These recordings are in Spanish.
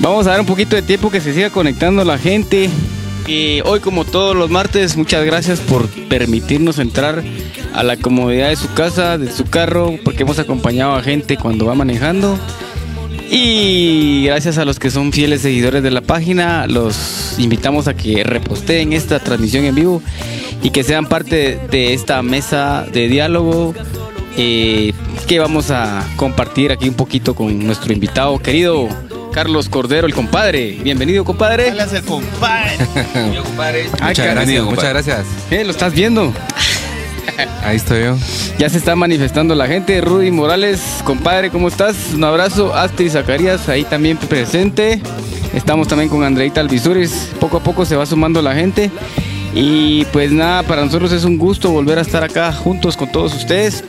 Vamos a dar un poquito de tiempo que se siga conectando la gente. Hoy, como todos los martes, muchas gracias por permitirnos entrar a la comodidad de su casa, de su carro, porque hemos acompañado a gente cuando va manejando. Y gracias a los que son fieles seguidores de la página, los invitamos a que reposteen esta transmisión en vivo y que sean parte de esta mesa de diálogo eh, que vamos a compartir aquí un poquito con nuestro invitado querido Carlos Cordero, el compadre. Bienvenido, compadre. Es el compadre. Ay, Muchas gracias, muchas gracias. ¿qué? ¿Lo estás viendo? Ahí estoy yo. Ya se está manifestando la gente. Rudy Morales, compadre, ¿cómo estás? Un abrazo. Astrid Zacarías, ahí también presente. Estamos también con Andreita Alvisuris. Poco a poco se va sumando la gente. Y pues nada, para nosotros es un gusto volver a estar acá juntos con todos ustedes.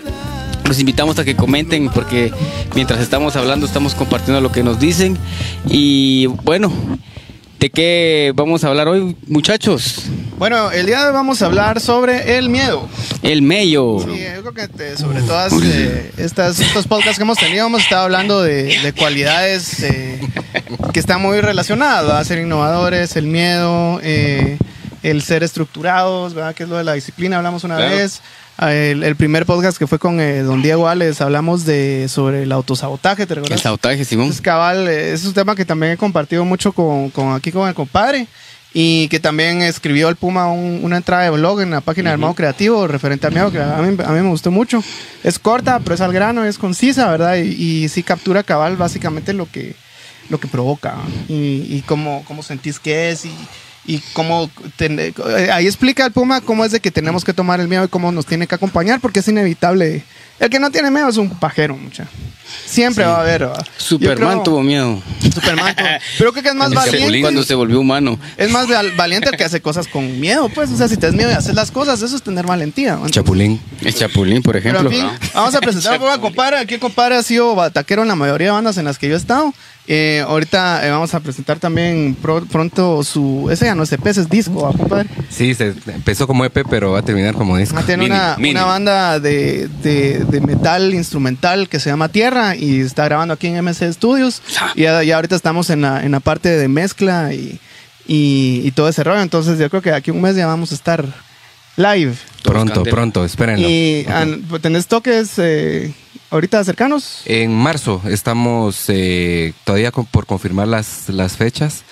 Los invitamos a que comenten porque mientras estamos hablando estamos compartiendo lo que nos dicen. Y bueno, ¿de qué vamos a hablar hoy, muchachos? Bueno, el día de hoy vamos a hablar sobre el miedo. El mello. Sí, yo creo que te- sobre todas eh, estas, estos podcasts que hemos tenido hemos estado hablando de, de cualidades eh, que están muy relacionadas, ¿verdad? Ser innovadores, el miedo, eh, el ser estructurados, ¿verdad? Que es lo de la disciplina, hablamos una Claro. vez. Ah, El, el primer podcast que fue con eh, don Diego Ales, hablamos de sobre el autosabotaje, ¿te El recuerdas? sabotaje, Simón. Entonces, cabal, eh, es un tema que también he compartido mucho con, con aquí con el compadre y que también escribió el Puma un- una entrada de blog en la página del modo creativo referente al miedo que a mí, a mí me gustó mucho. Es corta, pero es al grano, es concisa, ¿verdad? Y, y sí captura cabal básicamente lo que, lo que provoca y, y cómo, cómo sentís que es y, y cómo ten- eh, ahí explica el Puma cómo es de que tenemos que tomar el miedo y cómo nos tiene que acompañar porque es inevitable. El que no tiene miedo es un pajero, mucha. Siempre va a haber. Superman creo- tuvo miedo. Superman. tuvo- Pero creo que es más valiente. cuando se volvió humano. Es más val- valiente el que hace cosas con miedo, pues. O sea, si te das miedo de hacer las cosas, eso es tener valentía. Chapulín. El Chapulín, por Pero ejemplo. en fin, vamos a presentar a compadre. Aquí el compadre ha sido bataquero en la mayoría de bandas en las que yo he estado. Eh, ahorita eh, vamos a presentar también pro- pronto su. Ese ya no es EP, ese es disco, ¿va, compadre? Sí, se empezó como EP, pero va a terminar como disco. Ah, Tiene Mini, una, mini. una banda de, de- de metal instrumental que se llama Tierra y está grabando aquí en MC Studios. Ah. Y ya, ya ahorita estamos en la, en la parte de mezcla y, y, y todo ese rollo. Entonces yo creo que aquí un mes ya vamos a estar live. Pronto, pronto, espérenlo. Y an- pues, tenés toques eh, ahorita cercanos. En marzo estamos eh, todavía con- por confirmar las, las fechas,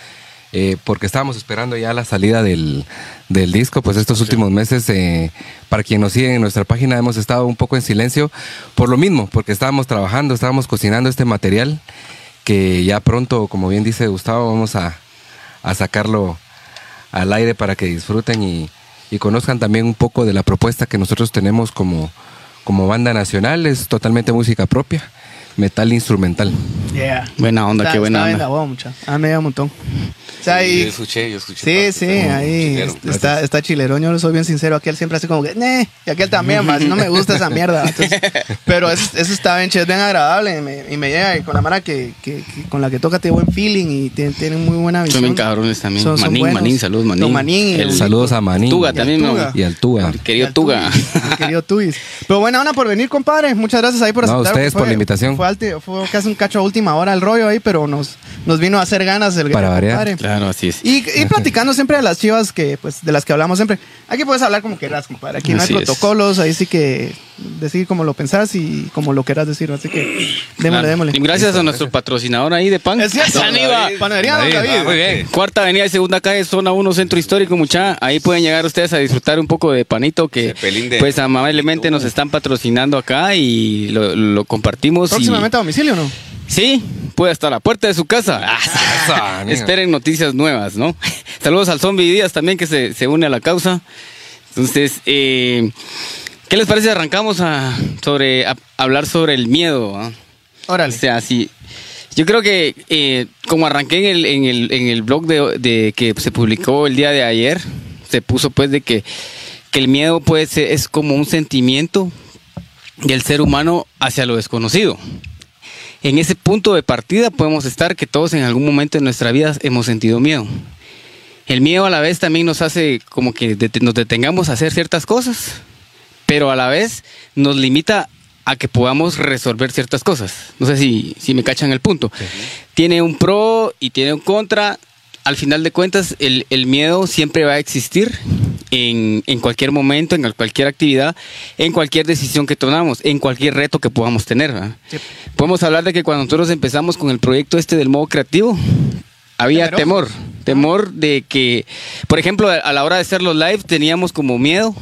eh, porque estábamos esperando ya la salida del, del disco, pues estos últimos meses, eh, para quien nos sigue en nuestra página, hemos estado un poco en silencio por lo mismo, porque estábamos trabajando, estábamos cocinando este material, que ya pronto, como bien dice Gustavo, vamos a, a sacarlo al aire para que disfruten y, y conozcan también un poco de la propuesta que nosotros tenemos como, como banda nacional, es totalmente música propia, metal instrumental. Yeah. Buena onda, Está- qué buena onda. voz, mucha. Ah, me da un montón. O sea, y- escuché, yo escuché. Sí, sí, ahí est- está, está chilerón. Yo soy bien sincero. Aquel siempre así como que, "Neh", y aquel también, más no me gusta esa mierda. Entonces, pero es- eso está bien es bien agradable. Y me, y me llega y con la mara que, que- que- con la que toca tiene buen feeling y tiene, tiene muy buena visión. Son bien cabrones también. Son- manín. Manín, saludos, Manín. Manín el- Saludos a Manín. Tuga Y al también. Y al Tuga. El querido Tuga. Querido Tuis. Pero buena onda por venir, compadre. Muchas gracias ahí por No, aceptar. ustedes Fue- por la invitación. Fue, alti- fue casi un cacho a última hora el rollo ahí, pero nos, nos vino a hacer ganas el Para variar. compadre. Claro, así es. Y, y platicando siempre de las chivas que, pues, de las que hablamos siempre. Aquí puedes hablar como quieras, compadre. Aquí no hay Así es. protocolos, ahí sí que decir como lo pensás y como lo quieras decir. Así que démosle, Claro. démosle. Y gracias a nuestro patrocinador ahí de pan. Es cierto. Don David. Panadería Don David, David. ah, muy bien. Cuarta avenida y segunda calle, zona 1, centro histórico, mucha. Ahí pueden llegar ustedes a disfrutar un poco de panito que de- pues amablemente nos están patrocinando acá y lo, lo compartimos. y- Próximamente a domicilio, ¿no? Sí, puede estar a la puerta de su casa. Amigo. Esperen noticias nuevas, ¿no? Saludos al Zombie Díaz también que se, se une a la causa. Entonces, eh, ¿qué les parece? Arrancamos a, sobre, a hablar sobre el miedo. O Órale. sea, sí. Yo creo que eh, como arranqué en el, en el, en el blog de, de que se publicó el día de ayer, se puso pues de que, que el miedo pues es como un sentimiento del ser humano hacia lo desconocido. En ese punto de partida podemos estar que todos en algún momento de nuestra vida hemos sentido miedo. El miedo a la vez también nos hace como que nos detengamos a hacer ciertas cosas, pero a la vez nos limita a que podamos resolver ciertas cosas. No sé si, si me cachan el punto. Tiene un pro y tiene un contra. Al final de cuentas, el, el miedo siempre va a existir en, en, cualquier momento, en cualquier actividad, en cualquier decisión que tomamos, en cualquier reto que podamos tener. Sí. Podemos hablar de que cuando nosotros empezamos con el proyecto este del modo creativo, había temor, temor de que, por ejemplo, a la hora de hacer los live teníamos como miedo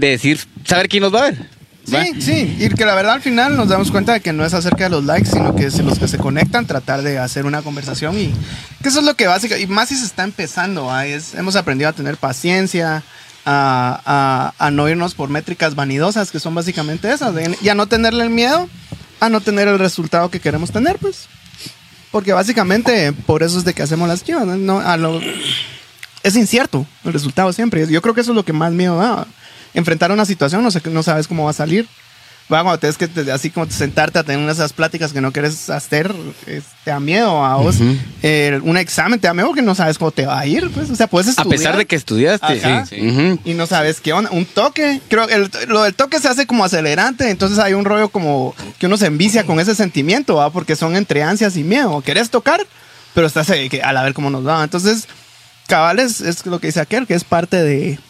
de decir, saber quién nos va a ver. Sí, sí, y que la verdad al final nos damos cuenta de que no es acerca de los likes, sino que es los que se conectan, tratar de hacer una conversación y que eso es lo que básicamente, y más si se está empezando, es, hemos aprendido a tener paciencia, a, a, no irnos por métricas vanidosas, que son básicamente esas, y a no tenerle el miedo, a no tener el resultado que queremos tener, pues. Porque básicamente por eso es de que hacemos las chivas, ¿no? A lo, es incierto el resultado siempre. Yo creo que eso es lo que más miedo da enfrentar una situación, no, sé, no sabes cómo va a salir. Va, cuando tienes que así como sentarte a tener esas pláticas que no quieres hacer, te da miedo a vos. un examen te da miedo porque no sabes cómo te va a ir. Pues. O sea, puedes estudiar. A pesar de que estudiaste. sí, Y no sabes qué onda. Un toque. Creo que lo del toque se hace como acelerante. Entonces hay un rollo como que uno se envicia con ese sentimiento, ¿va? porque son entre ansias y miedo. Querés tocar, pero estás a la ver cómo nos va. Entonces, cabal es lo que dice aquel, que es parte de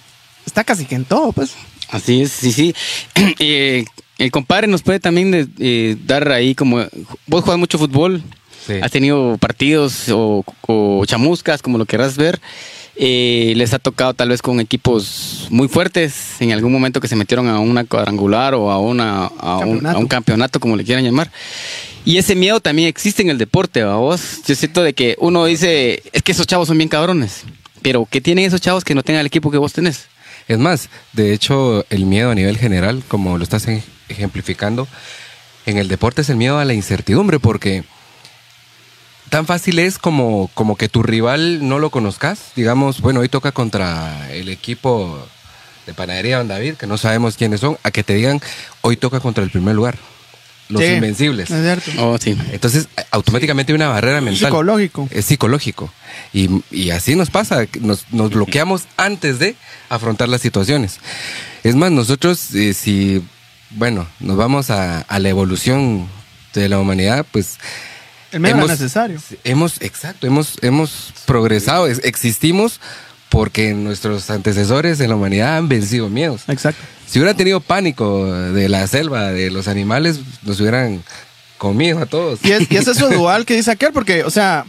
está casi que en todo, pues. Así es, sí, sí. Eh, el compadre nos puede también eh, dar ahí como... Vos juegas mucho fútbol, has tenido partidos o, chamuscas, como lo quieras ver. Eh, les ha tocado tal vez con equipos muy fuertes en algún momento que se metieron a una cuadrangular o a, una, a, un, campeonato, como le quieran llamar. Y ese miedo también existe en el deporte, vos. Yo siento de que uno dice, es que esos chavos son bien cabrones. Pero ¿qué tienen esos chavos que no tengan el equipo que vos tenés? Es más, de hecho, el miedo a nivel general, como lo estás ejemplificando, en el deporte es el miedo a la incertidumbre, porque tan fácil es como, como que tu rival no lo conozcas. Digamos, bueno, hoy toca contra el equipo de Panadería Don David, que no sabemos quiénes son, a que te digan, hoy toca contra el primer lugar los invencibles. Es cierto. Oh, sí. Entonces, automáticamente hay una barrera mental. Psicológico. Es psicológico. Y, y así nos pasa, nos, nos, bloqueamos antes de afrontar las situaciones. Es más, nosotros, eh, si, bueno, nos vamos a, a, la evolución de la humanidad, pues... El medio hemos, necesario. Hemos, exacto, hemos, hemos progresado, existimos porque nuestros antecesores en la humanidad han vencido miedos. Exacto. Si hubieran tenido pánico de la selva, de los animales, nos hubieran comido a todos. Y es, eso dual que dice aquel, porque, o sea,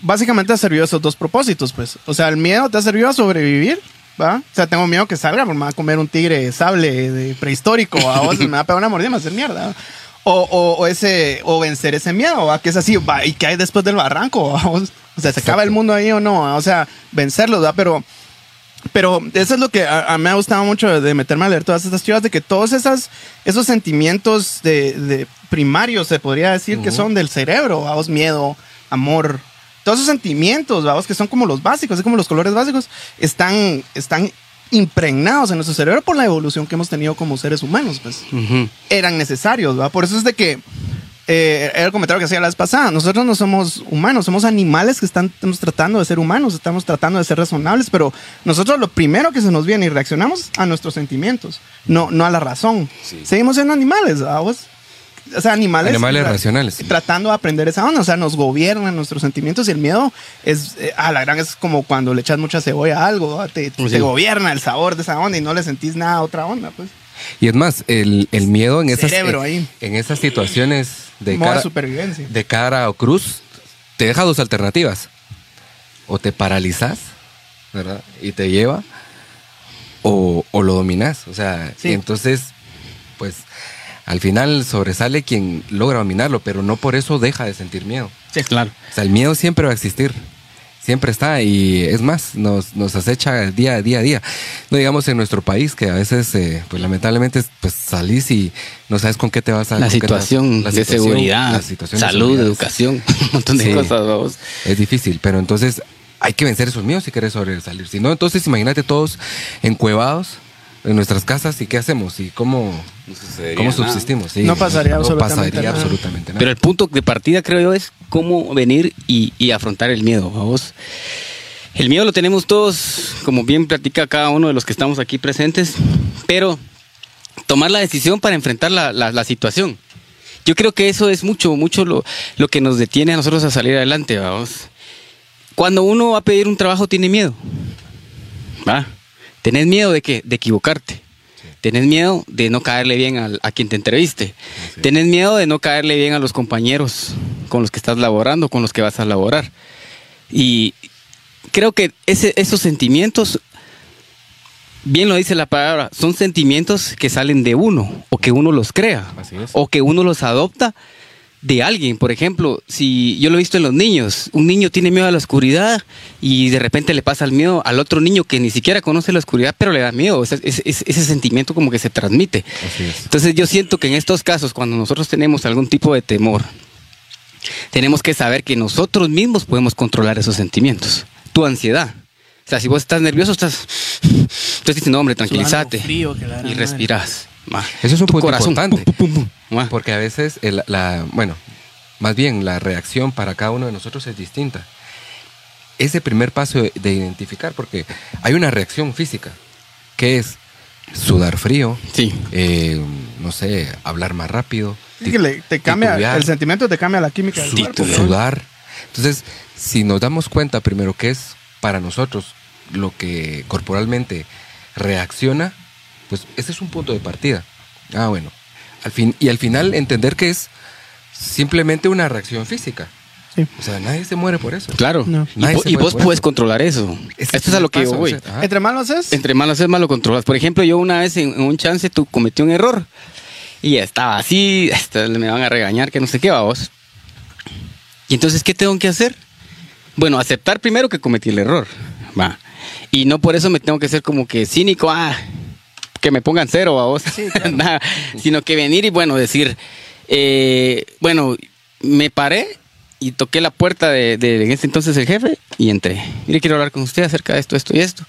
básicamente ha servido esos dos propósitos, pues. O sea, el miedo te ha servido a sobrevivir, ¿va? O sea, tengo miedo que salga, me va a comer un tigre sable de prehistórico, a vos me va a pegar una mordida, me va a hacer mierda. O, o, ese, o vencer ese miedo, ¿va? Que es así, ¿va? ¿Y qué hay después del barranco? O sea, ¿se acaba el mundo ahí o no? O sea, vencerlos, ¿va? Pero pero eso es lo que a, mí me ha gustado mucho de, meterme a leer todas estas chivas, de que todos esas, esos sentimientos de, primarios, se podría decir, que son del cerebro, vamos, miedo, amor, todos esos sentimientos, vamos, que son como los básicos, como los colores básicos, están, están impregnados en nuestro cerebro por la evolución que hemos tenido como seres humanos, pues. Eran necesarios, ¿va? Por eso es de que eh, era el comentario que hacía la vez pasada. Nosotros no somos humanos, somos animales que están, estamos tratando de ser humanos, estamos tratando de ser razonables, pero nosotros lo primero que se nos viene y reaccionamos a nuestros sentimientos, no, no a la razón. Seguimos siendo animales, ¿vos? O sea, animales. Animales racionales. Tratando de aprender esa onda. O sea, nos gobiernan nuestros sentimientos y el miedo es. Eh, a la gran es como cuando le echas mucha cebolla a algo. Te, te, gobierna el sabor de esa onda y no le sentís nada a otra onda, pues. Y es más, el, el miedo en esas, en, en esas situaciones de cara, supervivencia. de cara o cruz, te deja dos alternativas. O te paralizas, ¿verdad? Y te lleva, o, o lo dominas. O sea, entonces, pues al final sobresale quien logra dominarlo, pero no por eso deja de sentir miedo. Sí, claro. O sea, el miedo siempre va a existir siempre está y es más, nos, nos acecha día a día a día. No digamos en nuestro país que a veces, eh, pues lamentablemente, pues salís y no sabes con qué te vas a... La situación de seguridad, salud, educación, un montón de cosas. Es difícil, pero entonces hay que vencer esos miedos si quieres sobresalir. Si no, entonces imagínate todos encuevados en nuestras casas y qué hacemos y cómo, cómo subsistimos. no pasaría, absolutamente, nada. Pero el punto de partida, creo yo, es cómo venir y, y afrontar el miedo. Vamos. El miedo lo tenemos todos, como bien platica cada uno de los que estamos aquí presentes, pero tomar la decisión para enfrentar la, la- la situación. Yo creo que eso es mucho, mucho lo, lo que nos detiene a nosotros a salir adelante, vamos. Cuando uno va a pedir un trabajo tiene miedo. ¿Va? Tenés miedo de qué? De equivocarte. Tenés miedo de no caerle bien al- a, quien te entreviste. Tenés miedo de no caerle bien a los compañeros con los que estás laborando, con los que vas a laborar. Y creo que ese- esos sentimientos, bien lo dice la palabra, son sentimientos que salen de uno o que uno los crea o que uno los adopta de alguien. Por ejemplo, si yo lo he visto en los niños, un niño tiene miedo a la oscuridad y de repente le pasa el miedo al otro niño que ni siquiera conoce la oscuridad, pero le da miedo. Ese, ese- sentimiento como que se transmite. Es. Entonces yo siento que en estos casos, cuando nosotros tenemos algún tipo de temor, tenemos que saber que nosotros mismos podemos controlar esos sentimientos. Tu ansiedad. O sea, si vos estás nervioso, estás... Entonces dices, no, hombre, tranquilízate. Frío, y madre. Ma. Eso es un Tu punto corazón, importante. pum, pum, pum, pum. Ma. Porque a veces, el- la, bueno, más bien la reacción para cada uno de nosotros es distinta. Ese primer paso de, de identificar, porque hay una reacción física, que es sudar frío, Sí. eh, no sé, hablar más rápido, Sí, que le- te cambia, titubear, el sentimiento te cambia la química del sudar. Entonces, si nos damos cuenta primero que es para nosotros lo que corporalmente reacciona, pues ese es un punto de partida. Ah, bueno. Al fin, y al final entender que es simplemente una reacción física. Sí. O sea, nadie se muere por eso. Claro. No. Y, vos puedes eso. controlar eso. Ese Esto es a lo que yo paso, voy. o sea, ajá. Entre más lo haces, Entre más lo haces, más lo controlas. Por ejemplo, yo una vez en, en un chance tú cometí un error y estaba así, me van a regañar, que no sé qué, vamos. Y entonces, ¿qué tengo que hacer? Bueno, aceptar primero que cometí el error. Va. Y no por eso me tengo que ser como que cínico, ah, que me pongan cero a vos. Nada, sino que venir y bueno, decir, eh, bueno, me paré y toqué la puerta de, de en ese entonces el jefe y entré. Mire, quiero hablar con usted acerca de esto, esto y esto.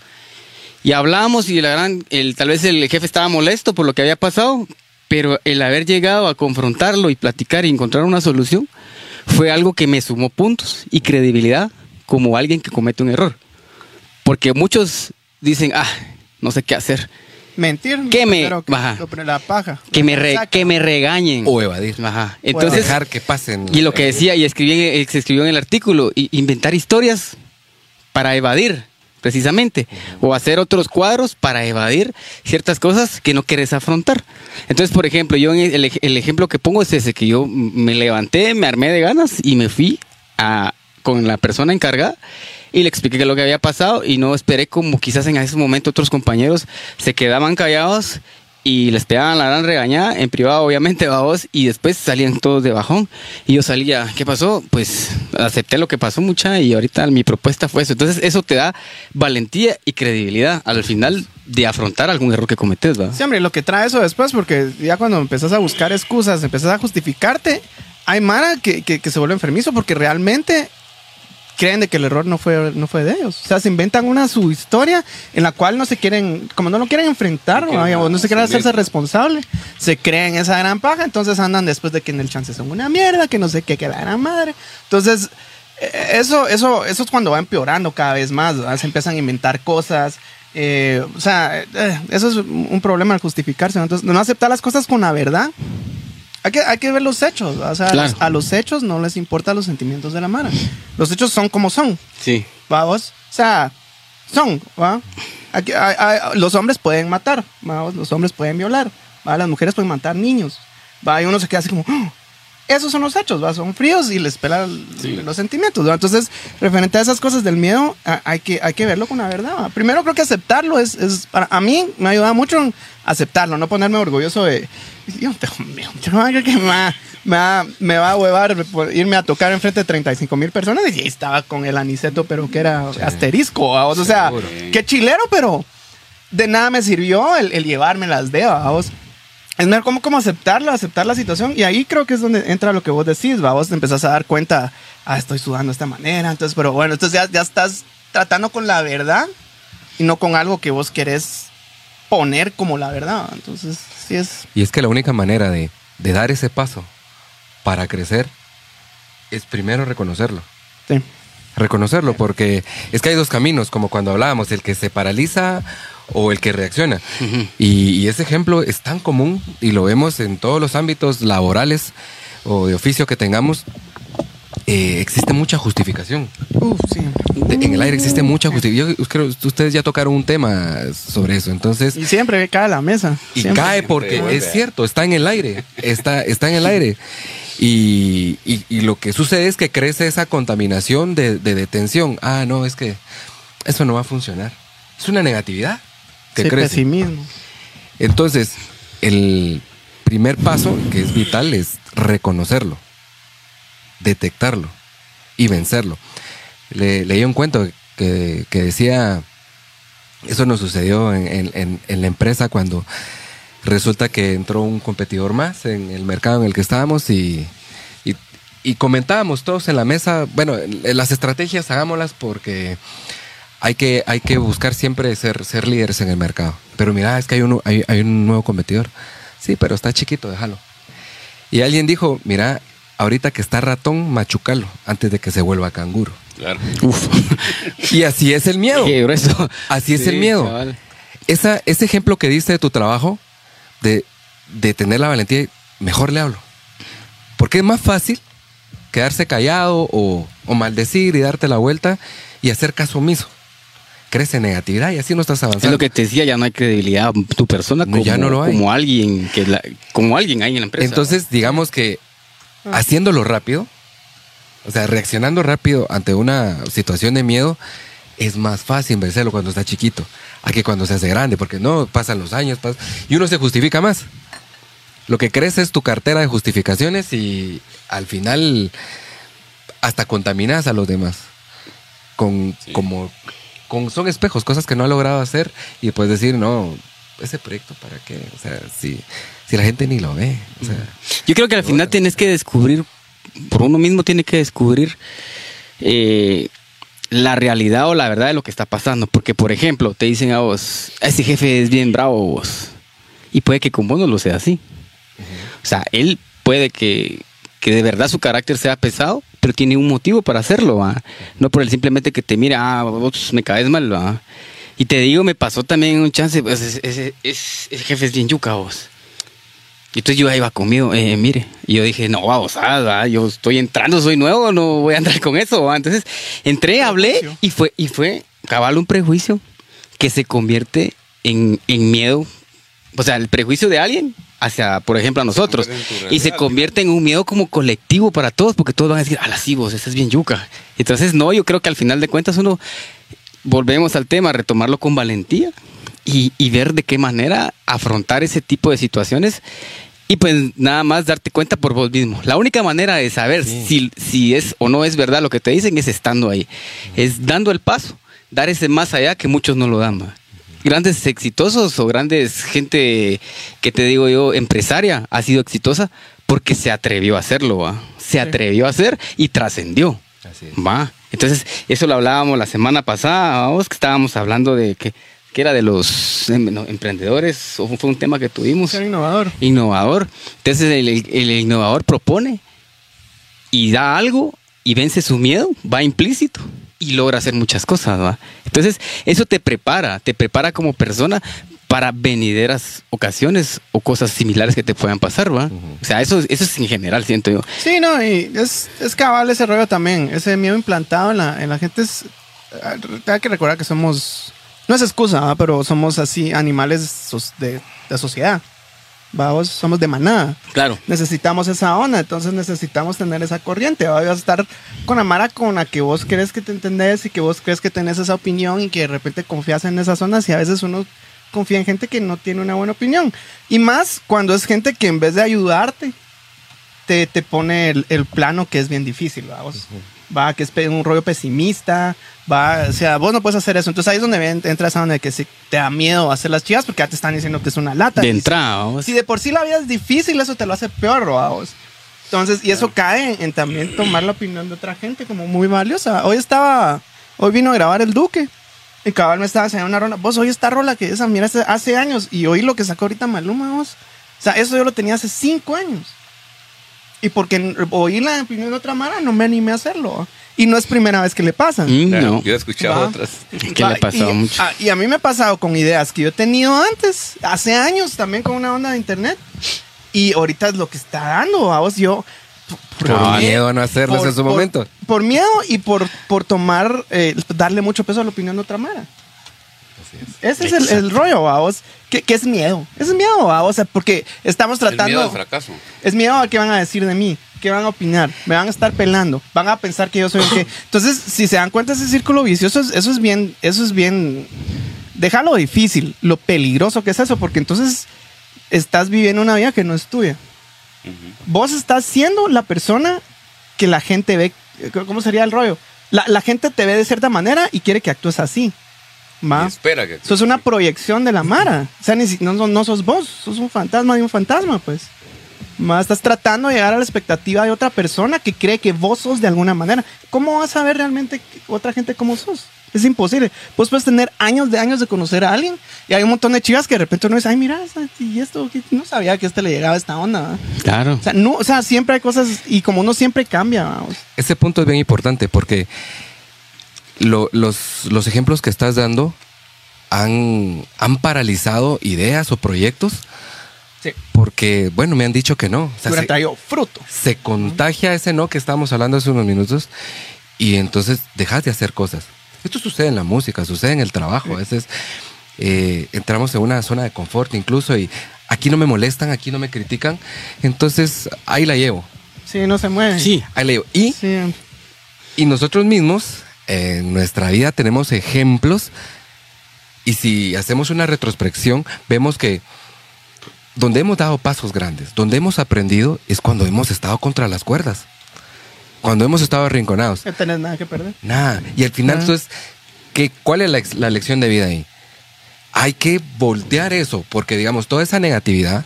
Y hablamos y la gran, el, tal vez el jefe estaba molesto por lo que había pasado, pero el haber llegado a confrontarlo y platicar y encontrar una solución fue algo que me sumó puntos y credibilidad como alguien que comete un error. Porque muchos dicen, ah, no sé qué hacer, mentir. ¿Qué lo me- que- Ajá. lo la paja. que me, re- que me regañen. O evadir. Ajá. Entonces, dejar que pasen. y lo que decía, y escribí, en- eh, se escribió en el artículo, inventar historias para evadir, precisamente, o hacer otros cuadros para evadir ciertas cosas que no quieres afrontar. Entonces, por ejemplo, yo en el, ej- el ejemplo que pongo es ese, que yo me levanté, me armé de ganas y me fui a, con la persona encargada y le expliqué lo que había pasado y no esperé como quizás en ese momento otros compañeros se quedaban callados y les pegaban la gran regañada, en privado obviamente, vos, y después salían todos de bajón. Y yo salía, ¿qué pasó? Pues acepté lo que pasó mucha y ahorita mi propuesta fue eso. Entonces eso te da valentía y credibilidad al final de afrontar algún error que cometes, ¿va? Sí, hombre, lo que trae eso después, porque ya cuando empezás a buscar excusas, empezás a justificarte, hay Mara que se vuelve enfermizo porque realmente creen de que el error no fue, no fue de ellos. O sea, se inventan una su historia en la cual no se quieren, como no lo quieren enfrentar, No ¿no? quieren o no se quieren hacerse responsable, se creen esa gran paja, entonces andan después de que en el chance son una mierda, que no sé qué, que la gran madre. Entonces, eh, eso, eso, eso es cuando va empeorando cada vez más, ¿verdad? se empiezan a inventar cosas. eh, o sea, eh, eso es un problema al justificarse. ¿no? Entonces, no aceptar las cosas con la verdad. Hay que, hay que ver los hechos. O sea, a los- Claro. a los hechos no les importan los sentimientos de la mano. Los hechos son como son. Sí. Vamos. O sea, son. ¿va? Aquí, hay- hay- los hombres pueden matar. ¿va? Los hombres pueden violar. ¿va? Las mujeres pueden matar niños. ¿va? Y uno se queda así como. "Ah". Esos son los hechos, ¿va? son fríos y les pelan los sentimientos. ¿va? Entonces, referente a esas cosas del miedo, a- hay que, hay que verlo con la verdad. ¿va? Primero creo que aceptarlo es, es para a mí me ayuda mucho en aceptarlo, no ponerme orgulloso de, yo no tengo miedo, yo creo que me va, me va- me va a huevar por irme a tocar enfrente de 35 mil personas y ahí estaba con el aniceto, pero que era asterisco, ¿va? o sea, Seguro. qué chilero, pero de nada me sirvió el, el llevarme las de. Es mejor como, como aceptarlo, aceptar la situación. Y ahí creo que es donde entra lo que vos decís, ¿va? Vos te empezás a dar cuenta, ah, estoy sudando de esta manera. Entonces, pero bueno, entonces ya, ya estás tratando con la verdad y no con algo que vos querés poner como la verdad. Entonces, sí es... Y es que la única manera de, de dar ese paso para crecer es primero reconocerlo. Sí. Reconocerlo, porque es que hay dos caminos, como cuando hablábamos, el que se paraliza o el que reacciona. y, y ese ejemplo es tan común y lo vemos en todos los ámbitos laborales o de oficio que tengamos. eh, existe mucha justificación. Uf, sí. De- en el aire existe mucha justificación. Yo creo que ustedes ya tocaron un tema sobre eso. Entonces, Y siempre cae a la mesa. y siempre. cae porque es cierto, está en el aire, está, está en el aire. Y, y- y lo que sucede es que crece esa contaminación de, de detención. Ah, no, es que eso no va a funcionar. Es una negatividad que Sí, crece. pesimismo. Entonces, el primer paso, que es vital, es reconocerlo, detectarlo y vencerlo. Le, leí un cuento que, que decía, eso nos sucedió en, en- la empresa cuando resulta que entró un competidor más en el mercado en el que estábamos y, y- y comentábamos todos en la mesa, bueno, en las estrategias hagámoslas porque hay que, hay que buscar siempre ser, ser líderes en el mercado. Pero mira, es que hay, uno, hay, hay un nuevo competidor. Sí, pero está chiquito, déjalo. Y alguien dijo, mira, ahorita que está ratón, machucalo antes de que se vuelva canguro. Claro. Uf. Y así es el miedo. Qué grueso. Así es Sí, el miedo. Esa, ese ejemplo que diste de tu trabajo, de, de tener la valentía, mejor le hablo. Porque es más fácil quedarse callado o, o maldecir y darte la vuelta y hacer caso omiso. Crece negatividad y así no estás avanzando. Es lo que te decía, ya no hay credibilidad tu persona como, ya no lo hay. como alguien que la- como alguien ahí en la empresa. Entonces, digamos que haciéndolo rápido, o sea, reaccionando rápido ante una situación de miedo, es más fácil vencerlo cuando está chiquito, a que cuando se hace grande, porque no pasan los años y uno se justifica más. Lo que crece es tu cartera de justificaciones y al final hasta contaminas a los demás. Con, como, con, son espejos, cosas que no ha logrado hacer y puedes decir, no, ese proyecto para qué, o sea, si, si la gente ni lo ve. O sea, Yo creo que al final tienes que descubrir, por uno mismo tiene que descubrir eh, la realidad o la verdad de lo que está pasando. Porque, por ejemplo, te dicen a vos, ese jefe es bien bravo vos. Y puede que con vos no lo sea así. O sea, él puede que, que de verdad su carácter sea pesado, pero tiene un motivo para hacerlo, ¿va? No por el simplemente que te mira, ah, vos me caes mal, ¿va? Y te digo, me pasó también un chance, pues, ese, ese- ese- ese jefe es bien yuca, vos. Y entonces yo ahí iba conmigo, eh, mire, y yo dije, no, vamos, ah, va, yo estoy entrando, soy nuevo, no voy a entrar con eso. ¿va? Entonces entré, hablé y fue, y fue cabal un prejuicio que se convierte en, en miedo. O sea, el prejuicio de alguien hacia, por ejemplo, a nosotros. Y se convierte en un miedo como colectivo para todos, porque todos van a decir, ah, sí, vos, esa es bien yuca. Entonces, no, yo creo que al final de cuentas uno, volvemos al tema, retomarlo con valentía y, y ver de qué manera afrontar ese tipo de situaciones y pues nada más darte cuenta por vos mismo. La única manera de saber si, si es o no es verdad lo que te dicen es estando ahí, es dando el paso, dar ese más allá que muchos no lo dan. Grandes exitosos o grandes gente que te digo yo, empresaria, ha sido exitosa porque se atrevió a hacerlo, ¿va? se atrevió a hacer y trascendió. Así es. Va. Entonces, eso lo hablábamos la semana pasada, vamos, que estábamos hablando de que, que era de los em, emprendedores, o fue un tema que tuvimos. Ser innovador. Innovador. Entonces, el, el- el innovador propone y da algo y vence su miedo, va implícito y logra hacer muchas cosas, ¿va? Entonces, eso te prepara, te prepara como persona para venideras ocasiones o cosas similares que te puedan pasar, ¿va? O sea, eso, eso es en general, siento yo. Sí, no, y es, es cabal ese rollo también. Ese miedo implantado en la, en la gente es. Hay que recordar que somos. No es excusa, ¿va? pero somos así animales de, de sociedad. Vamos, somos de manada. Claro. Necesitamos esa onda, entonces necesitamos tener esa corriente. ¿va? Vas a estar con la mara con la que vos crees que te entendés y que vos crees que tenés esa opinión y que de repente confías en esas zonas y a veces uno confía en gente que no tiene una buena opinión. Y más cuando es gente que en vez de ayudarte, te, te pone el, el plano que es bien difícil, ¿va? Vos- Va, que es un rollo pesimista, va, o sea, vos no puedes hacer eso. Entonces ahí es donde ven- entra esa onda de que si te da miedo hacer las chivas porque ya te están diciendo que es una lata. De si- entrada, si de por sí la vida es difícil, eso te lo hace peor, vamos. Entonces, y eso cae en también tomar la opinión de otra gente como muy valiosa. Hoy estaba, hoy vino a grabar el Duque. Y cabal me estaba enseñando una rola. Vos, oye esta rola que esa, mira, hace, hace años. Y oí lo que sacó ahorita Maluma, vos. O sea, eso yo lo tenía hace cinco años. Y porque oí la opinión de otra mara, no me animé a hacerlo. Y no es primera vez que le pasan. Mm, Claro, no. Yo he escuchado Va. otras. ¿Qué Va, le pasó y, mucho? ah, y a mí me ha pasado con ideas que yo he tenido antes, hace años también con una onda de internet. Y ahorita es lo que está dando, vamos, yo... Por Cabal. miedo a no hacerlos por- en su por- momento. Por miedo y por, por tomar, eh, darle mucho peso a la opinión de otra mara. Ese es el, el rollo, vamos. Que, que es miedo. Es miedo, vamos. O sea, porque estamos miedo tratando. al fracaso. Es miedo a qué van a decir de mí, qué van a opinar, me van a estar pelando, van a pensar que yo soy el que. Entonces, si se dan cuenta ese círculo vicioso, es- eso es bien, eso es bien. Déjalo difícil, lo peligroso que es eso, porque entonces estás viviendo una vida que no es tuya. Vos estás siendo la persona que la gente ve. ¿Cómo sería el rollo? La, la gente te ve de cierta manera y quiere que actúes así. ¿Va? Y espera que. Eso es una proyección de la Mara. O sea, ni si- no, sos vos, sos un fantasma de un fantasma, pues. Más estás tratando de llegar a la expectativa de otra persona que cree que vos sos de alguna manera. ¿Cómo vas a ver realmente que- otra gente como sos? Es imposible. Vos puedes tener años de años de conocer a alguien y hay un montón de chicas que de repente uno dice, ay, mira, y esto, no sabía que a este le llegaba esta onda. ¿va?". Claro. O sea, no, o sea, siempre hay cosas y como uno siempre cambia, vamos. Ese punto es bien importante porque lo- los, los ejemplos que estás dando han, han paralizado ideas o proyectos Sí. porque, bueno, me han dicho que no. O sea, se, traído fruto. se contagia ese no que estábamos hablando hace unos minutos y entonces dejas de hacer cosas. Esto sucede en la música, sucede en el trabajo. A veces eh, entramos en una zona de confort incluso y aquí no me molestan, aquí no me critican. Entonces ahí la llevo, Sí, no se mueve. Sí. ahí la llevo. Y Sí. y nosotros mismos, en nuestra vida, tenemos ejemplos. Y si hacemos una retrospección, vemos que donde hemos dado pasos grandes, donde hemos aprendido, es cuando hemos estado contra las cuerdas. Cuando hemos estado arrinconados. No tenés nada que perder. Nada. Y al final, Ah. entonces, ¿qué, ¿cuál es la, la lección de vida ahí? Hay que voltear eso, porque digamos, toda esa negatividad,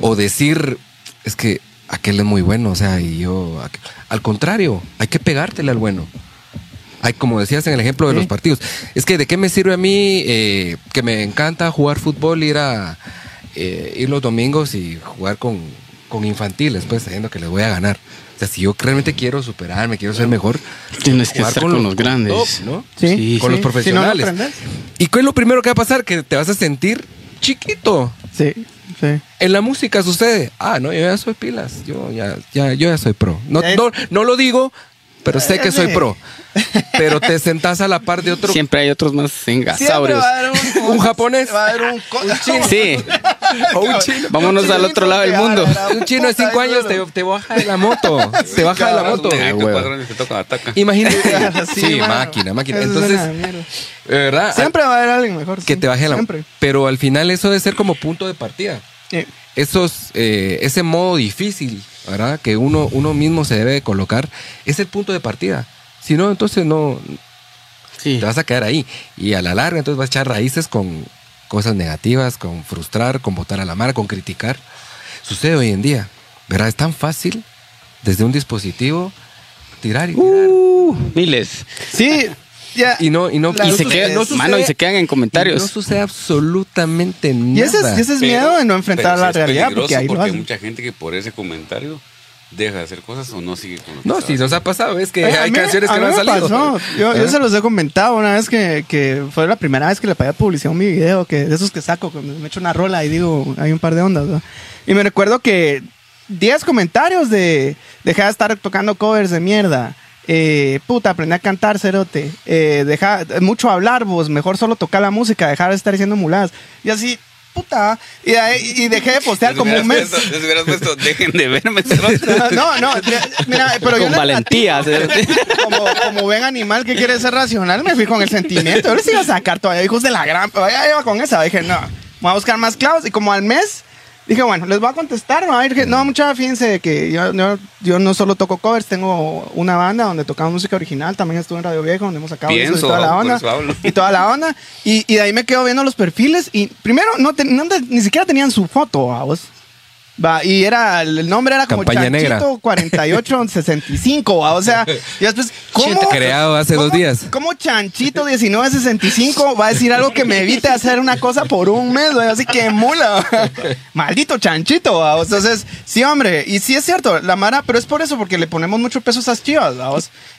o decir, es que aquel es muy bueno, o sea, y yo, al contrario, hay que pegártele al bueno. Hay, como decías en el ejemplo de Sí. los partidos, es que de qué me sirve a mí eh, que me encanta jugar fútbol, ir a eh, ir los domingos y jugar con, con infantiles, pues sabiendo que les voy a ganar. O sea, si yo realmente quiero superarme, quiero ser mejor, Tienes que jugar estar con los grandes. top, ¿no? Sí, con los profesionales. Si no, no aprendes. ¿Y qué es lo primero que va a pasar? Que te vas a sentir chiquito. Sí, sí. En la música sucede. Ah, no, yo ya soy pilas. Yo ya, ya, yo ya soy pro. No, no, no lo digo, pero sé que soy pro. Pero te sentás a la par de otro. Siempre hay otros más engasaurios. un, Un japonés. Va a haber un, co- Sí. O un chino. Vámonos al otro lado del mundo. Un chino de 5 años te, te baja de la moto. Te baja de la moto. Ah. Imagínate. Sí, máquina, máquina. Entonces, verdad. Siempre va a haber alguien mejor. que sí. te baje la Siempre. Pero al final eso debe ser como punto de partida. Sí. Esos, eh, ese modo difícil, ¿verdad? Que uno, uno mismo se debe de colocar, es el punto de partida. Si no, entonces no, Sí. te vas a quedar ahí. Y a la larga, entonces vas a echar raíces con cosas negativas, con frustrar, con botar a la mar, con criticar. Sucede hoy en día, ¿verdad? Es tan fácil desde un dispositivo tirar y tirar. Uh, miles. Sí, ya. y no, y no, Y se, quedan, no sucede- mano, y se quedan en y comentarios. No sucede absolutamente nada. Y ese es, y ese es Pero- miedo de no enfrentar la realidad, porque ahí hay mucha gente que por ese comentario deja de hacer cosas o no sigue con que No, si nos ha pasado, es que Eh, a hay mí- canciones que no han salido. pasó. Yo, se los he comentado una vez que, que fue la primera vez que le pagué publicidad a mi video, que de esos que saco, cuando me echo una rola y digo, hay un par de ondas. ¿no? Y me recuerdo que 10 comentarios de deja de estar tocando covers de mierda. Eh, puta, aprende a cantar, cerote. Eh, deja mucho hablar, vos. Mejor solo tocar la música, dejar de estar diciendo muladas. Y así, puta. Y, ahí- y dejé de postear Les como un mes. puesto- les hubieras puesto, dejen de verme. cerote". No, no, mira, pero yo Con le valentía. como, como buen animal que quiere ser racional, me fui con el sentimiento. Yo les iba a sacar todavía, hijos de la gran. pero Ya iba con esa. Dije, no, voy a buscar más clavos. Y como al mes, dije, bueno, les voy a contestar. No, Dije, no mucha, fíjense que yo, yo, yo no solo toco covers, tengo una banda donde tocamos música original. También estuve en Radio Viejo, donde hemos sacado Pienso, y toda la onda. eso. Y toda la onda. Y, y de ahí me quedo viendo los perfiles. Y primero, no, te- no ni siquiera tenían su foto, vos. Va, y era, el nombre era como Campaña negra. Chanchito 4865, va, o sea, y después, ¿cómo? Creado hace dos ¿Cómo- días. ¿Cómo Chanchito 1965 va a decir algo que me evite hacer una cosa por un mes? Así que mula. Maldito Chanchito. ¿va? Entonces, sí, hombre. Y sí es cierto, la Mara, pero es por eso, porque le ponemos mucho peso a esas chivas. ¿va?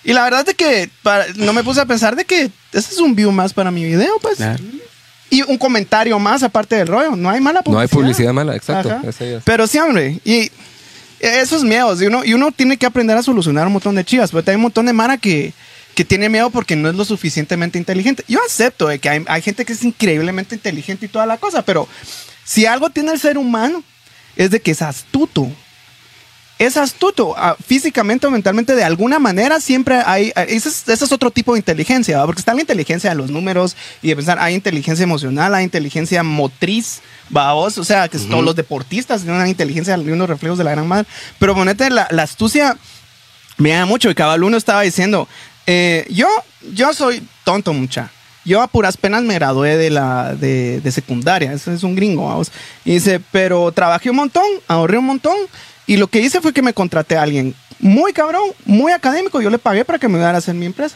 Y la verdad es de que para- no me puse a pensar de que este es un view más para mi video, pues. Claro. Y un comentario más aparte del rollo. No hay mala publicidad. No hay publicidad mala, exacto. Es. Pero sí, hombre. Y esos miedos. Y uno, y uno tiene que aprender a solucionar un montón de chivas. Pero hay un montón de Mara que, que tiene miedo porque no es lo suficientemente inteligente. Yo acepto de que hay, hay gente que es increíblemente inteligente y toda la cosa. Pero si algo tiene el ser humano es de que es astuto. Es astuto, ah, físicamente o mentalmente, de alguna manera siempre hay, ah, ese es, ese es otro tipo de inteligencia, ¿va? porque está la inteligencia de los números y de pensar, hay inteligencia emocional, hay inteligencia motriz, ¿va vos? o sea, que todos los deportistas tienen una inteligencia y unos reflejos de la gran madre, pero ponete la, la astucia, me llama mucho, y cabal uno estaba diciendo, eh, yo, yo soy tonto mucha. Yo a puras penas me gradué de la de, de secundaria, eso es un gringo, vamos. Y dice, pero trabajé un montón, ahorré un montón, y lo que hice fue que me contraté a alguien muy cabrón, muy académico, yo le pagué para que me ayudara a hacer mi empresa.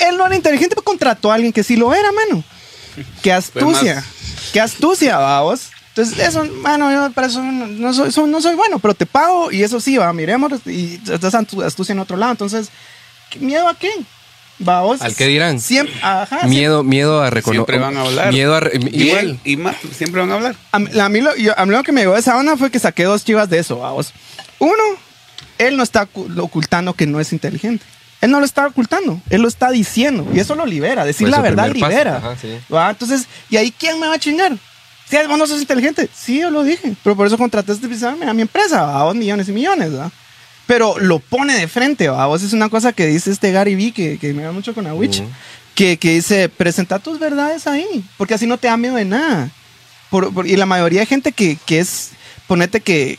Él no era inteligente, pero contrató a alguien que sí lo era, mano. Qué astucia, qué astucia, vamos. Entonces, eso, mano, yo para eso no, no soy, so- no soy bueno, pero te pago y eso sí, va, miremos, y estás astu- astucia en otro lado. Entonces, ¿qué- ¿miedo a qué? Va, vos. ¿Al qué dirán? Siempre, ajá, Miedo, miedo a reconocer. Siempre van a hablar. Miedo a re- Bien igual. y siempre van a hablar. A mí, a mí lo, yo- a mí lo que me llegó de esa onda fue que saqué dos chivas de eso, vamos. Uno, él no está ocu- ocultando que no es inteligente. Él no lo está ocultando, él lo está diciendo. Y eso lo libera. Decir Fue la verdad libera. ajá, sí. ¿Va? Entonces, ¿y ahí quién me va a chingar? Si vos no sos inteligente, sí, yo lo dije. Pero por eso contrataste a mi empresa, a dos millones y millones, ¿va? Pero lo pone de frente, ¿va? Vos es una cosa que dice este Gary Vee, que, que me da mucho con la Witch, que, que dice, presenta tus verdades ahí, porque así no te da miedo de nada. Por- por- y la mayoría de gente que, que es, ponete que,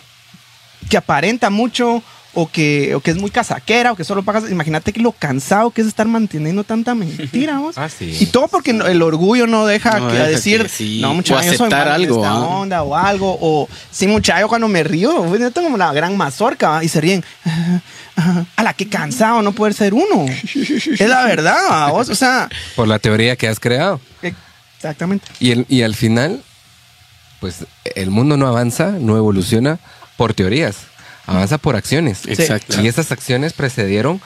que aparenta mucho o que, o que es muy casaquera o que solo pagas, imagínate que lo cansado que es estar manteniendo tanta mentira, vos. Ah, sí. Y todo porque el orgullo no deja No que deja decir, que sí, no, muchacho, yo soy malo algo, esta ¿ah? onda o algo, o sí, muchacho, cuando me río, pues, yo tengo como la gran mazorca ¿va? y se ríen. A la que cansado no poder ser uno. es la verdad, ¿va? vos, o sea, Por la teoría que has creado. exactamente. Y, el- y al final, pues el mundo no avanza, no evoluciona por teorías, avanza por acciones. Exacto. Y esas acciones precedieron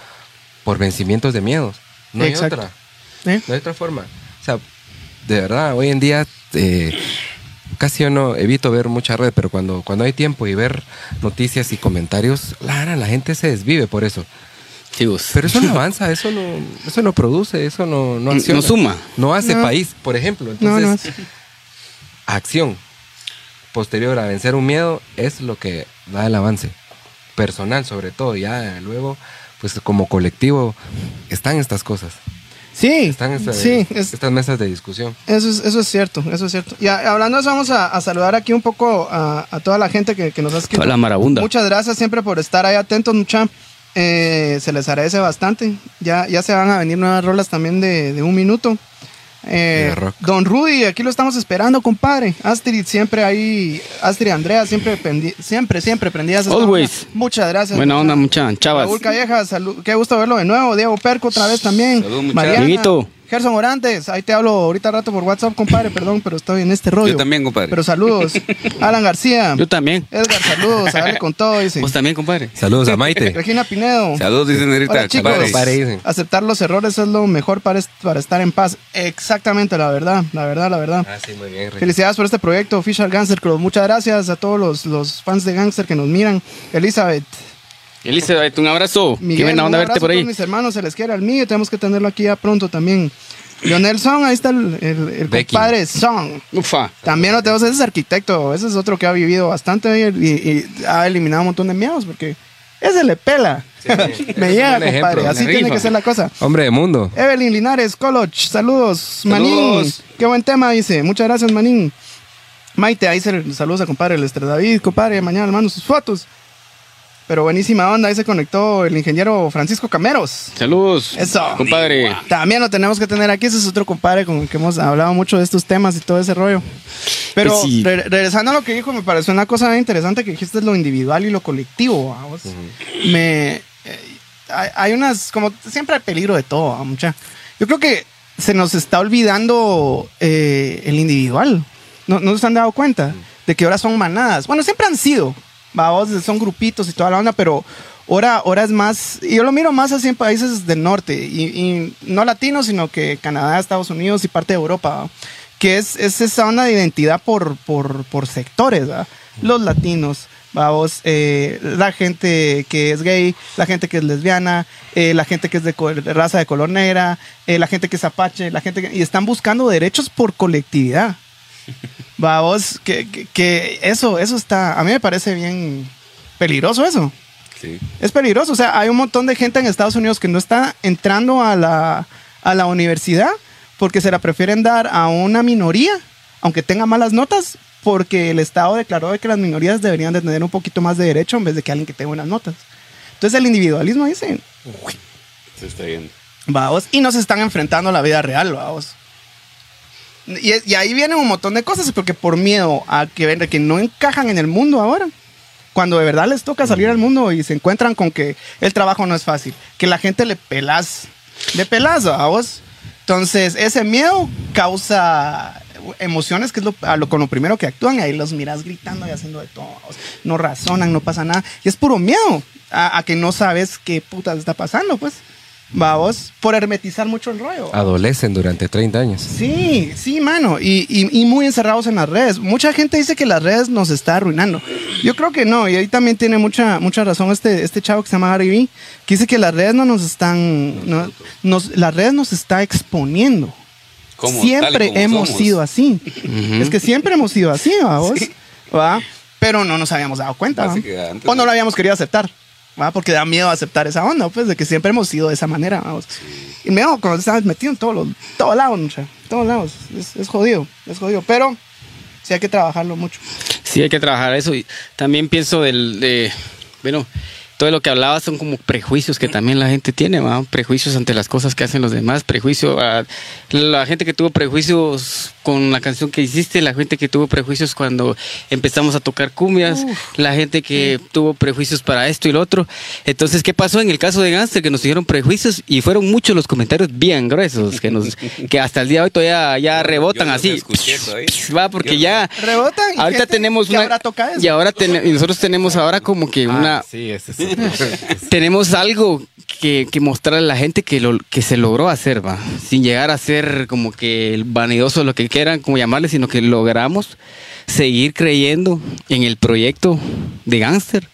por vencimientos de miedos. No hay otra. ¿Eh? No hay otra forma. O sea, de verdad, hoy en día eh, casi yo no evito ver mucha red, pero cuando, cuando hay tiempo y ver noticias y comentarios, la, la gente se desvive por eso. Sí, vos. Pero eso no avanza, eso no, eso no produce, eso no, no No acciona. suma. No hace No. país, por ejemplo. No, Entonces, no. acción posterior a vencer un miedo es lo que da el avance. Personal, sobre todo. Ya luego, pues como colectivo, están estas cosas. Sí, Están estas, sí, es- estas mesas de discusión. Eso es, eso es cierto, eso es cierto. Y a- hablando de eso, vamos a, a saludar aquí un poco a, a toda la gente que, que nos ha escrito. Toda la marabunda. Muchas gracias siempre por estar ahí atentos, mucha. Eh, se les agradece bastante. Ya, ya se van a venir nuevas rolas también de, de un minuto. Eh. Don Rudy, aquí lo estamos esperando, compadre. Astrid siempre ahí, Astrid y Andrea siempre pendi- siempre, siempre prendidas. Always. Muchas gracias. Buena onda, mucha. Chavas. Raúl Calleja, salud. Qué gusto verlo de nuevo. Diego Perco otra vez también. Salud, muchachos. Mariana. Gerson Orantes, ahí te hablo ahorita rato por WhatsApp, compadre, perdón, pero estoy en este rollo. Yo también, compadre. Pero saludos. Alan García. Yo también. Edgar, saludos. A con todo, dice. Vos también, compadre. Saludos a Maite. Regina Pinedo. Saludos, dice Nerita. Hola, chicos. compadre. Aceptar los errores es lo mejor para, est- para estar en paz. Exactamente, la verdad, la verdad, la verdad. Ah, sí, muy bien. Ricky. Felicidades por este proyecto, Official Gangster Club. Muchas gracias a todos los, los fans de Gangster que nos miran. Elizabeth, Elizabeth, un abrazo. Qué Miguel, buena onda un verte abrazo por ahí. mis hermanos, se les quiere al mío, tenemos que tenerlo aquí ya pronto también. Leonel Song, ahí está el, el, el compadre Song. Ufa. También lo tenemos, ese es arquitecto, ese es otro que ha vivido bastante y, y- y ha eliminado un montón de miedos porque ese le pela. Me llega, compadre, ejemplo, así tiene rifa. que ser la cosa. Hombre de mundo. Evelyn Linares, Coloch, saludos. Manín, Saludos. qué buen tema, dice. Muchas gracias, Manín. Maite, ahí se saludos a compadre Lester David, compadre, mañana le mando sus fotos. Pero buenísima onda, ahí se conectó el ingeniero Francisco Cameros. Saludos. Eso. Compadre. También lo tenemos que tener aquí, ese es otro compadre con el que hemos hablado mucho de estos temas y todo ese rollo. Pero Pues sí. re- regresando a lo que dijo, me pareció una cosa interesante que dijiste lo individual y lo colectivo. vamos. Me eh, hay, unas, como siempre hay peligro de todo, ¿va, mucha. Yo creo que se nos está olvidando eh, el individual. ¿No, ¿No se han dado cuenta? De que ahora son manadas. Bueno, siempre han sido. Vamos, son grupitos y toda la onda, pero ahora, ahora es más. Yo lo miro más así en países del norte. Y, y no latinos, sino que Canadá, Estados Unidos y parte de Europa. ¿va? Que es, es esa onda de identidad por, por, por sectores. ¿va? Los latinos. Vamos, eh, la gente que es gay, la gente que es lesbiana, eh, la gente que es de, de raza de color negra, eh, la gente que es apache, la gente que, y están buscando derechos por colectividad. Vamos, que, que, que eso, eso está, a mí me parece bien peligroso eso. Sí. Es peligroso, o sea, hay un montón de gente en Estados Unidos que no está entrando a la, a la universidad porque se la prefieren dar a una minoría, aunque tenga malas notas, porque el Estado declaró de que las minorías deberían de tener un poquito más de derecho en vez de que alguien que tenga buenas notas. Entonces el individualismo dice, Se está yendo. vamos, y nos están enfrentando a la vida real, vamos. Y, y ahí vienen un montón de cosas, porque por miedo a que, que no encajan en el mundo ahora, cuando de verdad les toca salir al mundo y se encuentran con que el trabajo no es fácil, que la gente le pelas, le pelas a vos. Entonces, ese miedo causa emociones, que es lo, a lo, con lo primero que actúan, y ahí los miras gritando y haciendo de todo. no razonan, no pasa nada. Y es puro miedo a, a que no sabes qué putas está pasando, pues. Vamos, por hermetizar mucho el rollo. Adolecen durante 30 años. Sí, sí, mano. Y, y- y muy encerrados en las redes. Mucha gente dice que las redes nos está arruinando. Yo creo que no. Y ahí también tiene mucha, mucha razón este, este chavo que se llama Gary Vee, que dice que las redes no nos están. no- nos, las redes nos está exponiendo. Como- tal y siempre como hemos somos. sido así. Es que siempre hemos sido así, vamos. ¿Va? Pero no nos habíamos dado cuenta. O no no- lo habíamos querido aceptar. ¿Va? Porque da miedo aceptar esa onda, pues, de que siempre hemos sido de esa manera. Vamos. Y me cuando estás metido en todos los, todos lados, mucha, todos lados. Es, es jodido, es jodido. Pero sí hay que trabajarlo mucho. Sí, hay que trabajar eso. Y también pienso del, de, bueno, todo lo que hablaba son como prejuicios que también la gente tiene, ¿va? prejuicios ante las cosas que hacen los demás, prejuicio a la gente que tuvo prejuicios con la canción que hiciste, la gente que tuvo prejuicios cuando empezamos a tocar cumbias, la gente que tuvo prejuicios para esto y lo otro. Entonces, ¿qué pasó en el caso de Gangster? Que nos dieron prejuicios y fueron muchos los comentarios bien gruesos que nos que hasta el día de hoy todavía ya rebotan Yo así. todavía. Va, porque Yo- ya Rebotan ahorita gente tenemos una ahora toca eso. y ahora ten- y nosotros tenemos ahora como que una Ah, sí, ese sí. tenemos algo que, que mostrarle a la gente que lo que se logró hacer, va, sin llegar a ser como que el vanidoso, lo que quieran, como llamarle, sino que logramos seguir creyendo en el proyecto de Gangster.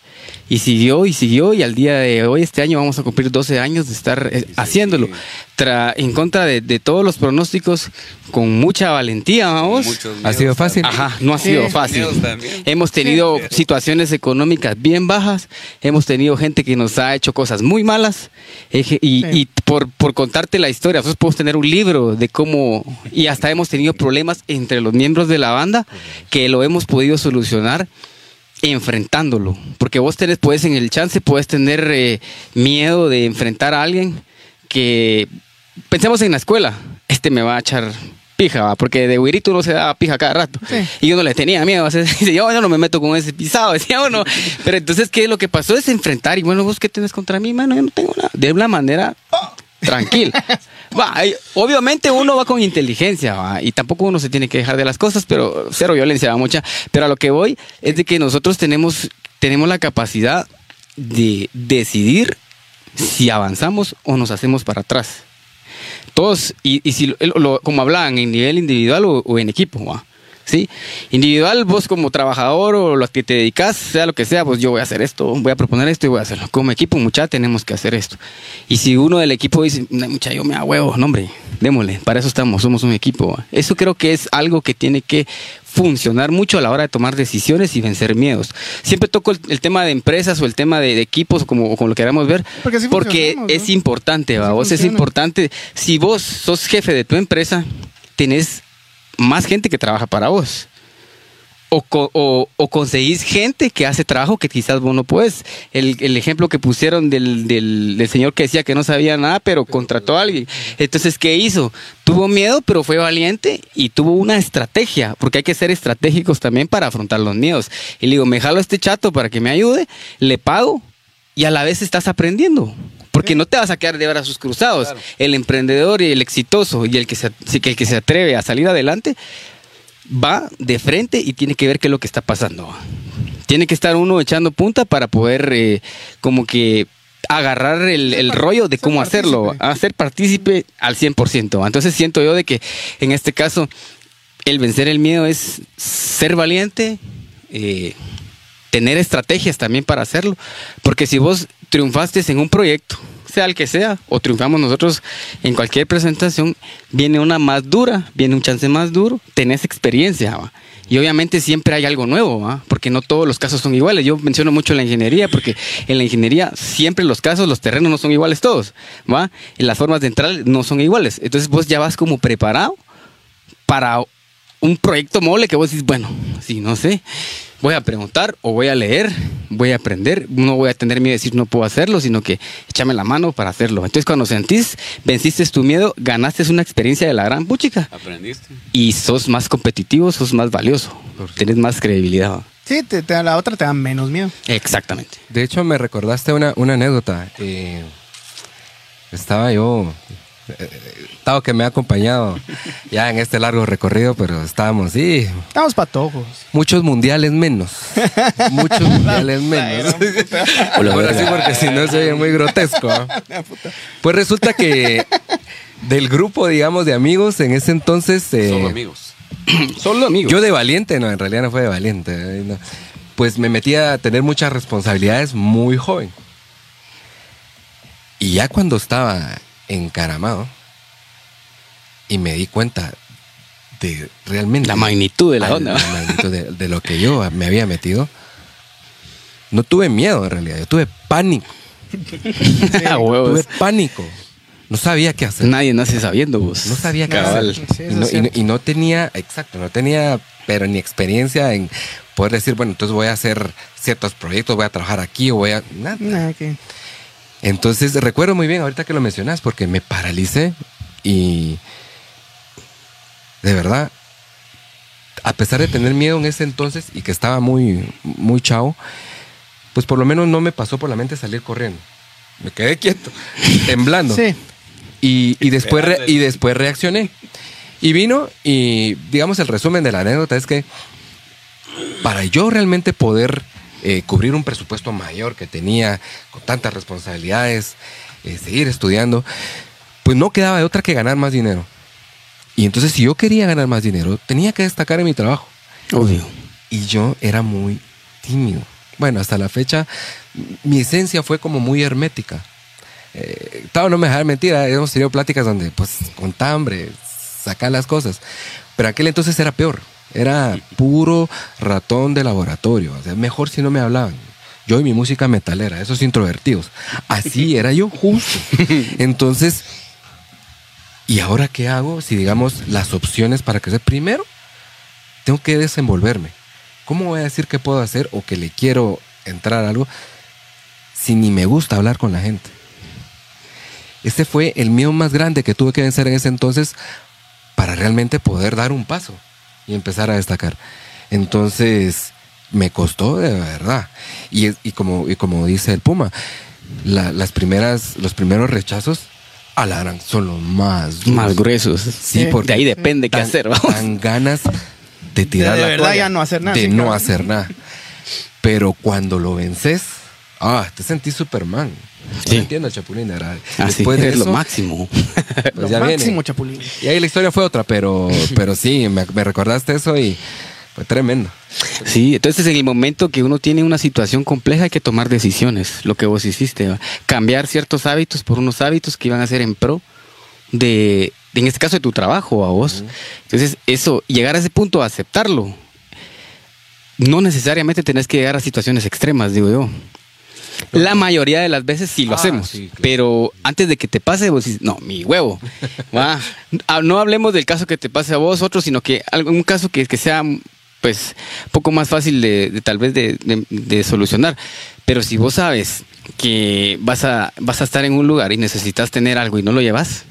Y siguió y siguió y al día de hoy, este año, vamos a cumplir 12 años de estar eh, haciéndolo. Tra- en contra de, de todos los pronósticos, con mucha valentía, vamos. Muchos ¿Ha sido fácil? Ajá, no ha Sí. sido fácil. Hemos tenido situaciones económicas bien bajas, hemos tenido gente que nos ha hecho cosas muy malas y, Sí. y por, por contarte la historia, nosotros podemos tener un libro de cómo y hasta hemos tenido problemas entre los miembros de la banda que lo hemos podido solucionar enfrentándolo, porque vos tenés, puedes en el chance, puedes tener eh, miedo de enfrentar a alguien que pensemos en la escuela, este me va a echar pija, ¿va? porque de güirito uno se da pija cada rato. Sí. Y yo no le tenía miedo, o sea, yo, no me meto con ese pisado, decía uno. Pero entonces, ¿qué? Lo que pasó es enfrentar, y bueno, vos qué tienes contra mí, mano, yo no tengo nada. De una manera tranquila. Obviamente uno va con inteligencia, y tampoco uno se tiene que dejar de las cosas, pero cero violencia, va mucha. Pero a lo que voy es de que nosotros tenemos, tenemos la capacidad de decidir si avanzamos o nos hacemos para atrás. Todos, y, si lo- como hablaban, en nivel individual o, en equipo. ¿Sí? Individual, vos como trabajador o lo que te dedicas, sea lo que sea, pues yo voy a hacer esto, voy a proponer esto y voy a hacerlo. Como equipo, mucha, tenemos que hacer esto. Y si uno del equipo dice, "No, mucha, yo me hago huevo, no, hombre, démosle, para eso estamos, somos un equipo. Eso creo que es algo que tiene que funcionar mucho a la hora de tomar decisiones y vencer miedos. Siempre toco el, el tema de empresas o el tema de, de equipos, como, como lo queramos ver, Porque es importante, ¿va? Vos es importante. Si vos sos jefe de tu empresa, tenés más gente que trabaja para vos. o, o- o conseguís gente que hace trabajo que quizás vos no puedes. El, el ejemplo que pusieron del, del- del señor que decía que no sabía nada, pero contrató a alguien. Entonces, ¿qué hizo? Tuvo miedo, pero fue valiente y tuvo una estrategia, porque hay que ser estratégicos también para afrontar los miedos. Y le digo, me jalo a este chato para que me ayude, le pago y a la vez estás aprendiendo. Porque no te vas a quedar de brazos cruzados. El emprendedor y el exitoso y el que, se, el que se atreve a salir adelante va de frente y tiene que ver qué es lo que está pasando. Tiene que estar uno echando punta para poder eh, como que agarrar el, el rollo de cómo hacerlo, partícipe. a ser partícipe al 100%. Entonces siento yo de que en este caso el vencer el miedo es ser valiente, eh, tener estrategias también para hacerlo. Porque si vos triunfaste en un proyecto, sea el que sea, o triunfamos nosotros en cualquier presentación, viene una más dura, viene un chance más duro, tenés experiencia. Y obviamente siempre hay algo nuevo, porque no todos los casos son iguales. Yo menciono mucho la ingeniería, porque en la ingeniería siempre los casos, los terrenos no son iguales todos. ¿va? Y las formas de entrar no son iguales. Entonces vos ya vas como preparado para un proyecto mole que vos decís, bueno, si no sé, voy a preguntar o voy a leer, voy a aprender, no voy a tener miedo de decir no puedo hacerlo, sino que échame la mano para hacerlo. Entonces cuando sentís, venciste tu miedo, ganaste una experiencia de la gran puchica Aprendiste. y sos más competitivo, sos más valioso, tenés más credibilidad. Sí, te, te- la otra te da menos miedo. Exactamente. De hecho, me recordaste una, una anécdota. Eh, estaba yo, estaba que me ha acompañado ya en este largo recorrido, pero estábamos, sí, Estamos patojos. muchos mundiales menos. Muchos mundiales menos. Ahora sí, porque si no se oye muy grotesco. Pues resulta que del grupo, digamos, de amigos en ese entonces... eh, Solo amigos. Solo amigos. yo de valiente, no, en realidad no fue de valiente. eh, no. Pues me metí a tener muchas responsabilidades muy joven. Y ya cuando estaba encaramado y me di cuenta de realmente La magnitud de la al- onda. la magnitud de, de lo que yo me había metido, no tuve miedo en realidad, yo tuve pánico. Tuve pánico. No sabía qué hacer. Nadie nace sabiendo vos. No sabía qué Cabal. hacer. Sí, y, no, y no- y no tenía, exacto, no tenía, pero ni experiencia en poder decir, bueno, entonces voy a hacer ciertos proyectos, voy a trabajar aquí o voy a. Nada. Nah, que- Entonces recuerdo muy bien ahorita que lo mencionas porque me paralicé y de verdad, a pesar de tener miedo en ese entonces y que estaba muy, muy chavo, pues por lo menos no me pasó por la mente salir corriendo. Me quedé quieto, temblando. Sí. Y, y después re- y después reaccioné. Y vino y digamos el resumen de la anécdota es que para yo realmente poder eh, cubrir un presupuesto mayor que tenía con tantas responsabilidades, eh, seguir estudiando, pues no quedaba de otra que ganar más dinero. Y entonces si yo quería ganar más dinero, tenía que destacar en mi trabajo. Obvio. Y yo era muy tímido. Bueno, hasta la fecha, mi esencia fue como muy hermética. Eh, claro, no me dejar mentir, eh, hemos tenido pláticas donde, pues, con hambre, sacar las cosas. Pero aquel entonces era peor. Era puro ratón de laboratorio. O sea, mejor si no me hablaban. Yo y mi música metalera, esos introvertidos. Así era yo, justo. Entonces, ¿y ahora qué hago? Si, digamos, las opciones para crecer. Primero, tengo que desenvolverme. ¿Cómo voy a decir que puedo hacer o que le quiero entrar a algo si ni me gusta hablar con la gente? Ese fue el miedo más grande que tuve que vencer en ese entonces para realmente poder dar un paso y empezar a destacar. Entonces, me costó de verdad. Y, es- y como, y como dice el Puma, la- las primeras, los primeros rechazos alargan, son los más duros. Más gruesos. Sí, porque de ahí depende qué hacer. vamos. dan ganas de tirar De la verdad toalla, ya no hacer nada, De sí, no claro. hacer nada. Pero cuando lo vences, ah, te sentís Superman. Sí. No entiendo, Chapulín, ¿verdad? Así Después de es lo máximo. pues Lo ya viene. máximo, Chapulín. Y ahí la historia fue otra, pero, pero sí, me, me recordaste eso y fue tremendo. Sí, entonces en el momento que uno tiene una situación compleja hay que tomar decisiones, lo que vos hiciste, ¿va? cambiar ciertos hábitos por unos hábitos que iban a ser en pro de, de, en este caso, de tu trabajo a vos. Entonces, eso, llegar a ese punto, aceptarlo, no necesariamente tenés que llegar a situaciones extremas, digo yo. La mayoría de las veces sí lo Ah, hacemos, sí, claro. pero antes de que te pase, vos dices, no, mi huevo. va. Ah, No hablemos del caso que te pase a vos, otro, sino que algún caso que, que sea, pues poco más fácil de, de tal vez de, de- de solucionar. Pero si vos sabes que vas a, vas a estar en un lugar y necesitas tener algo y no lo llevas,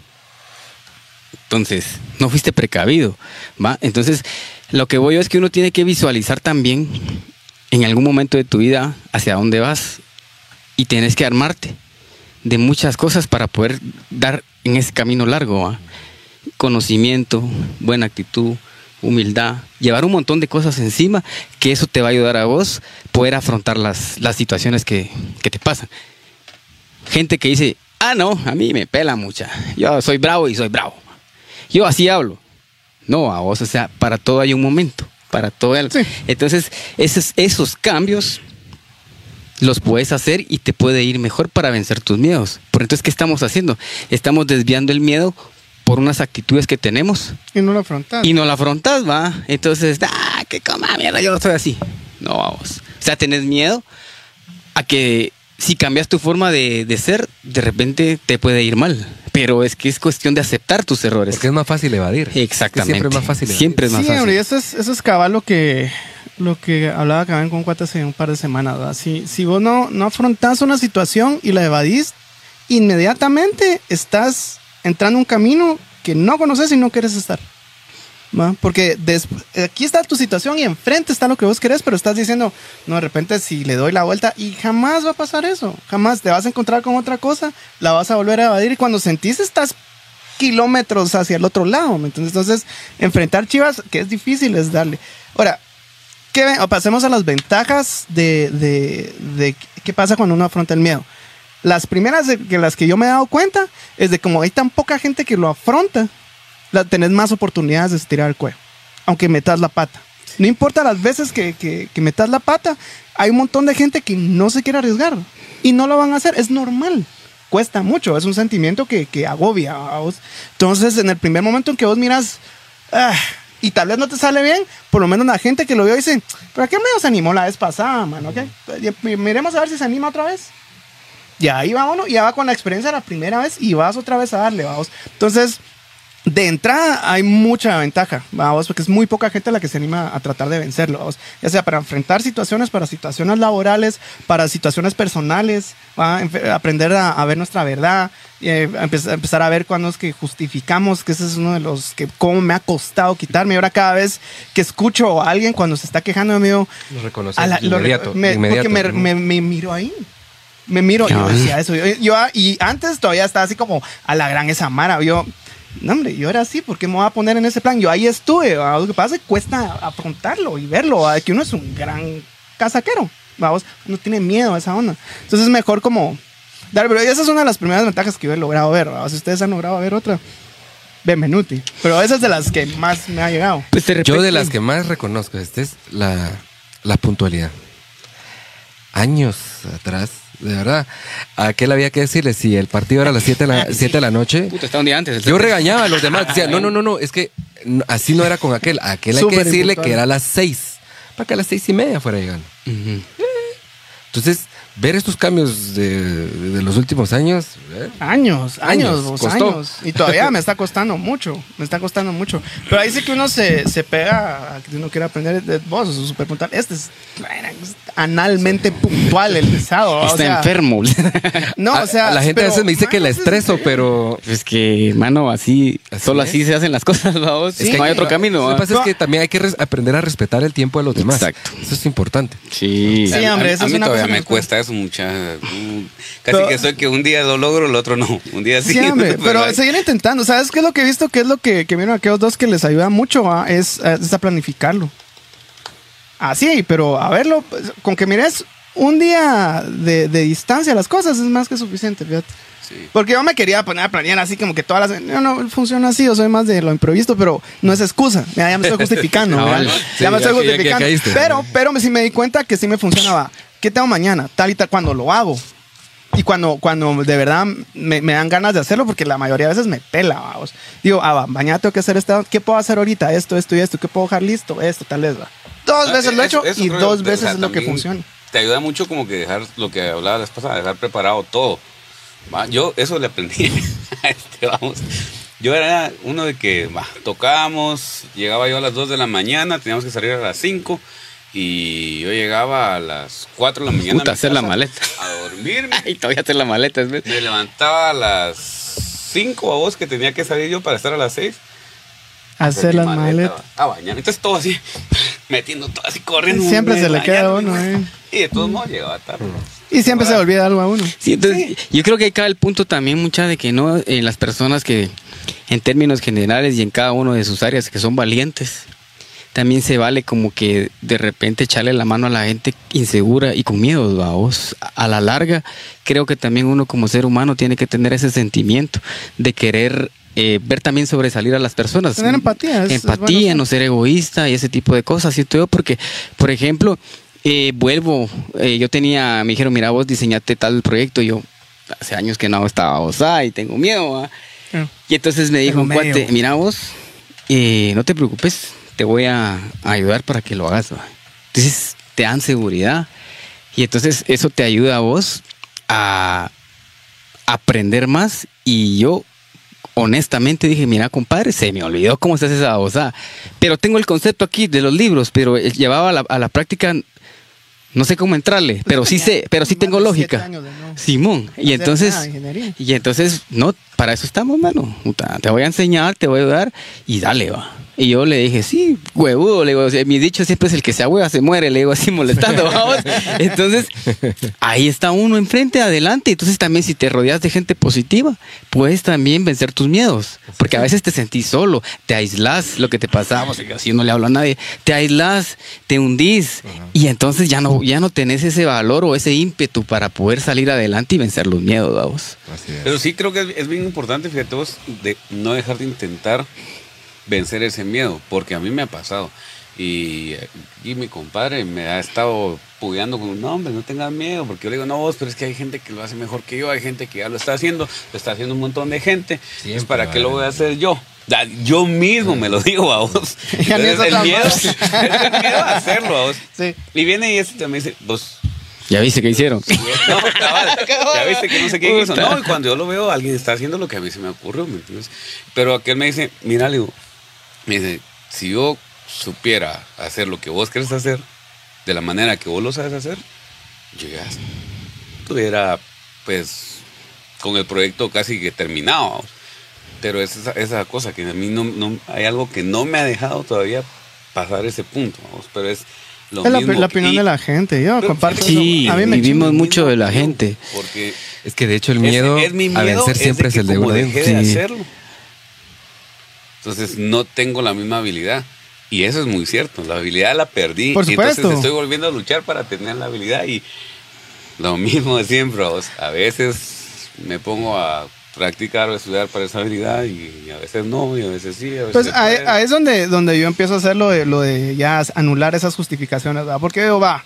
entonces no fuiste precavido, ¿va? Entonces lo que voy yo es que uno tiene que visualizar también en algún momento de tu vida hacia dónde vas y tienes que armarte de muchas cosas para poder dar en ese camino largo, ¿va? conocimiento, buena actitud, humildad, llevar un montón de cosas encima, que eso te va a ayudar a vos poder afrontar las, las situaciones que, que te pasan. Gente que dice, ah, no, a mí me pela mucha, yo soy bravo y soy bravo, yo así hablo. No, a vos, o sea, para todo hay un momento, para todo. el- Sí. Entonces, esos, esos cambios los puedes hacer y te puede ir mejor para vencer tus miedos. Por entonces, ¿qué estamos haciendo? Estamos desviando el miedo por unas actitudes que tenemos Y no lo afrontas. y no la afrontas, va. Entonces, ah, que coma mierda, yo no soy así. No, vamos. O sea, tenés miedo a que si cambias tu forma de, de ser, de repente te puede ir mal. Pero es que es cuestión de aceptar tus errores. Porque es más fácil evadir. Exactamente. Siempre es más fácil evadir. Siempre es más sí, fácil. hombre, y eso es, eso es cabal lo que, lo que hablaba Cabán con Cuata hace un par de semanas. ¿verdad? Si, si vos no, no afrontás una situación y la evadís, inmediatamente estás entrando en un camino que no conoces y no quieres estar. ¿va? Porque aquí está tu situación y enfrente está lo que vos querés, pero estás diciendo, no, de repente si le doy la vuelta y jamás va a pasar eso. Jamás te vas a encontrar con otra cosa, la vas a volver a evadir y cuando sentís estás kilómetros hacia el otro lado. ¿me entiendes? Entonces, enfrentar Chivas, que es difícil, es darle. Ahora, ¿qué, ve- o pasemos a las ventajas de, de, de qué pasa cuando uno afronta el miedo. Las primeras de que las que yo me he dado cuenta es de como hay tan poca gente que lo afronta, la, tenés más oportunidades de estirar el cuello, aunque metas la pata. No importa las veces que, que, que metas la pata, hay un montón de gente que no se quiere arriesgar y no lo van a hacer, es normal. Cuesta mucho, es un sentimiento que, que agobia a vos. Entonces, en el primer momento en que vos miras ah, y tal vez no te sale bien, por lo menos la gente que lo vio dice, ¿pero qué medio se animó la vez pasada, mano? ¿Qué? Miremos a ver si se anima otra vez. Y ahí va uno, ya va con la experiencia la primera vez y vas otra vez a darle, vamos. Entonces, de entrada hay mucha ventaja, vamos, porque es muy poca gente la que se anima a tratar de vencerlo, vamos. Ya sea para enfrentar situaciones, para situaciones laborales, para situaciones personales, aprender a, a ver nuestra verdad, eh, empezar a ver cuándo es que justificamos, que ese es uno de los que cómo me ha costado quitarme. Ahora cada vez que escucho a alguien cuando se está quejando, me digo, Lo de lo- inmediato. me- de inmediato, porque me, ¿no? me- me miro ahí. Me miro, yo Cabal. decía eso. Yo, yo- y antes todavía estaba así como a la gran esa mara. Yo, no, hombre, yo era así, ¿por qué me voy a poner en ese plan? Yo ahí estuve. ¿va? Lo que pasa es que cuesta afrontarlo y verlo. ¿va? Que uno es un gran casaquero. Vamos, no tiene miedo a esa onda. Entonces es mejor como dar, pero esa es una de las primeras ventajas que yo he logrado ver. ¿va? Si ustedes han logrado ver otra, benvenuti. Pero esa es de las que más me ha llegado. Pues de Yo de las que más reconozco, este es la, la puntualidad. Años atrás, de verdad. A aquel había que decirle, si el partido era a las 7 de la, 7 de la noche, Puta, está un día antes. yo 7. regañaba a los demás. Decía, no, no, no, no, es que no, así no era con aquel. A aquel hay que decirle que era a las 6, para que a las 6 y media fuera llegando. Entonces, ver estos cambios de, de los últimos años, ¿eh? Años, años, Años, costó. años. Y todavía me está costando mucho, me está costando mucho. Pero ahí sí que uno se, se pega a que uno quiere aprender de vos, súper puntual. Este es, es analmente puntual el pesado. Está o sea, enfermo. No, o sea. a la gente a pero, veces me dice que la mano, estreso, pero Es que, hermano, así, Así solo es. así se hacen las cosas, vamos. Sí, no hay otro camino. Lo que pasa es que también hay que aprender a respetar el tiempo de los demás. Exacto. Eso es importante. Sí. Sí, hombre, a, eso a es mí una todavía cosa me que- cuesta eso mucha. mm, Casi Pero- que soy que un día lo logro, el otro no. Un día sí. Sí, hombre, pero ahí- seguir intentando. ¿Sabes qué es lo que he visto? ¿Qué es lo que, que vieron aquellos dos que les ayuda mucho? Es, es a planificarlo. Así, pero a verlo, pues, con que mires un día de, de distancia las cosas es más que suficiente, fíjate. Sí. Porque yo me quería poner a planear así como que todas las... No, no, funciona así, yo soy más de lo imprevisto, pero no es excusa. Ya, ya me estoy justificando. ¿verdad? Sí, ya me estoy ya justificando. pero, pero me- sí me di cuenta que sí me funcionaba. ¿Qué tengo mañana? Tal y tal, cuando lo hago. Y cuando, cuando de verdad me, me dan ganas de hacerlo, porque la mayoría de veces me pela, vamos. Digo, ah, va, mañana tengo que hacer esto. ¿Qué puedo hacer ahorita? Esto, esto y esto. ¿Qué puedo dejar listo? Esto, tal vez, va. Dos Ah, veces lo he hecho eso y dos o veces sea, es lo que funciona. Te ayuda mucho como que dejar lo que hablaba la pasada, dejar preparado todo. Va, Yo eso le aprendí a este, vamos. Yo era uno de que bah, tocábamos, llegaba yo a las 2 de la mañana, teníamos que salir a las 5 y yo llegaba a las 4 de la mañana. a Puta, hacer la maleta. A dormirme. Y todavía hacer la maleta, ¿ves? Me levantaba a las 5 a vos que tenía que salir yo para estar a las 6. Hacer mi las maleta, maletas. va, A bañar. Entonces todo así, metiendo todo así, corriendo. Siempre se le queda a uno, eh. Y de todos modos llegaba tarde. Y siempre se olvida algo a uno. Sí, entonces, yo creo que ahí cae el punto también mucha de que no en las personas que en términos generales y en cada uno de sus áreas que son valientes, también se vale como que de repente echarle la mano a la gente insegura y con miedos, vos. A la larga, creo que también uno como ser humano tiene que tener ese sentimiento de querer eh, ver también sobresalir a las personas. Tener empatía, es- es empatía, bueno, no ser egoísta y ese tipo de cosas, siento yo, porque, por ejemplo, eh, vuelvo, eh, yo tenía, me dijeron, mira, vos diseñaste tal proyecto, y yo hace años que no estaba vos y tengo miedo, y entonces me dijo cuate, mira vos, no te preocupes, te voy a, a ayudar para que lo hagas, ¿va? entonces te dan seguridad, y entonces eso te ayuda a vos a aprender más, y yo honestamente dije, mira, compadre, se me olvidó cómo se hace esa babosada. Pero tengo el concepto aquí de los libros, pero eh, llevaba a la, a la práctica, no sé cómo entrarle, pero sí sé, pero sí tengo lógica. Simón, y entonces, y entonces, no, para eso estamos, mano. Te voy a enseñar, te voy a ayudar y dale, va. Y yo le dije, sí, huevudo, le digo, o sea, mi dicho siempre es el que se hueva se muere, le digo así molestando, vamos. Entonces, ahí está uno enfrente, adelante. Entonces también si te rodeas de gente positiva, puedes también vencer tus miedos. Porque a veces te sentís solo, te aislás, lo que te pasaba, así no le hablo a nadie, te aislás, te hundís y entonces ya no, ya no tenés ese valor o ese ímpetu para poder salir adelante y vencer los miedos, vamos. Pero sí creo que es, es bien importante, fíjate vos, de no dejar de intentar vencer ese miedo, porque a mí me ha pasado. Y, y mi compadre me ha estado pudeando con, no, hombre, no tengas miedo, porque yo le digo, no, vos, pero es que hay gente que lo hace mejor que yo, hay gente que ya lo está haciendo, lo está haciendo un montón de gente, Siempre es para va qué a lo voy a hacer yo. Yo mismo me lo digo a vos. Entonces, el miedo, el miedo a hacerlo a vos. Sí. Y viene y este también dice, vos, Ya viste qué hicieron. no, cabal, ya viste que no sé qué hizo. No, y cuando yo lo veo, alguien está haciendo lo que a mí se me ocurrió, ¿me entiendes? Pero aquel me dice, mira, le digo, me dice, si yo supiera hacer lo que vos querés hacer, de la manera que vos lo sabes hacer, yo ya estuviera, pues, con el proyecto casi que terminado. vamos. Pero es esa, esa cosa que a mí no, no- hay algo que no me ha dejado todavía pasar ese punto, vamos, pero es lo Es la, mismo. la que- opinión y- de la gente. Yo comparto Sí, eso. A mí me vivimos mucho de la gente. Porque Es que de hecho el es- miedo, es mi a miedo vencer siempre de es, que el de como uno dejé de Sí. hacerlo. Entonces no tengo la misma habilidad. Y eso es muy cierto. La habilidad la perdí. Por Y entonces supuesto. estoy volviendo a luchar para tener la habilidad. Y lo mismo de siempre. A veces me pongo a practicar o estudiar para esa habilidad y a veces no, y a veces sí. A veces Pues ahí es donde, donde yo empiezo a hacer lo de, lo de ya anular esas justificaciones, ¿verdad? Porque digo, va,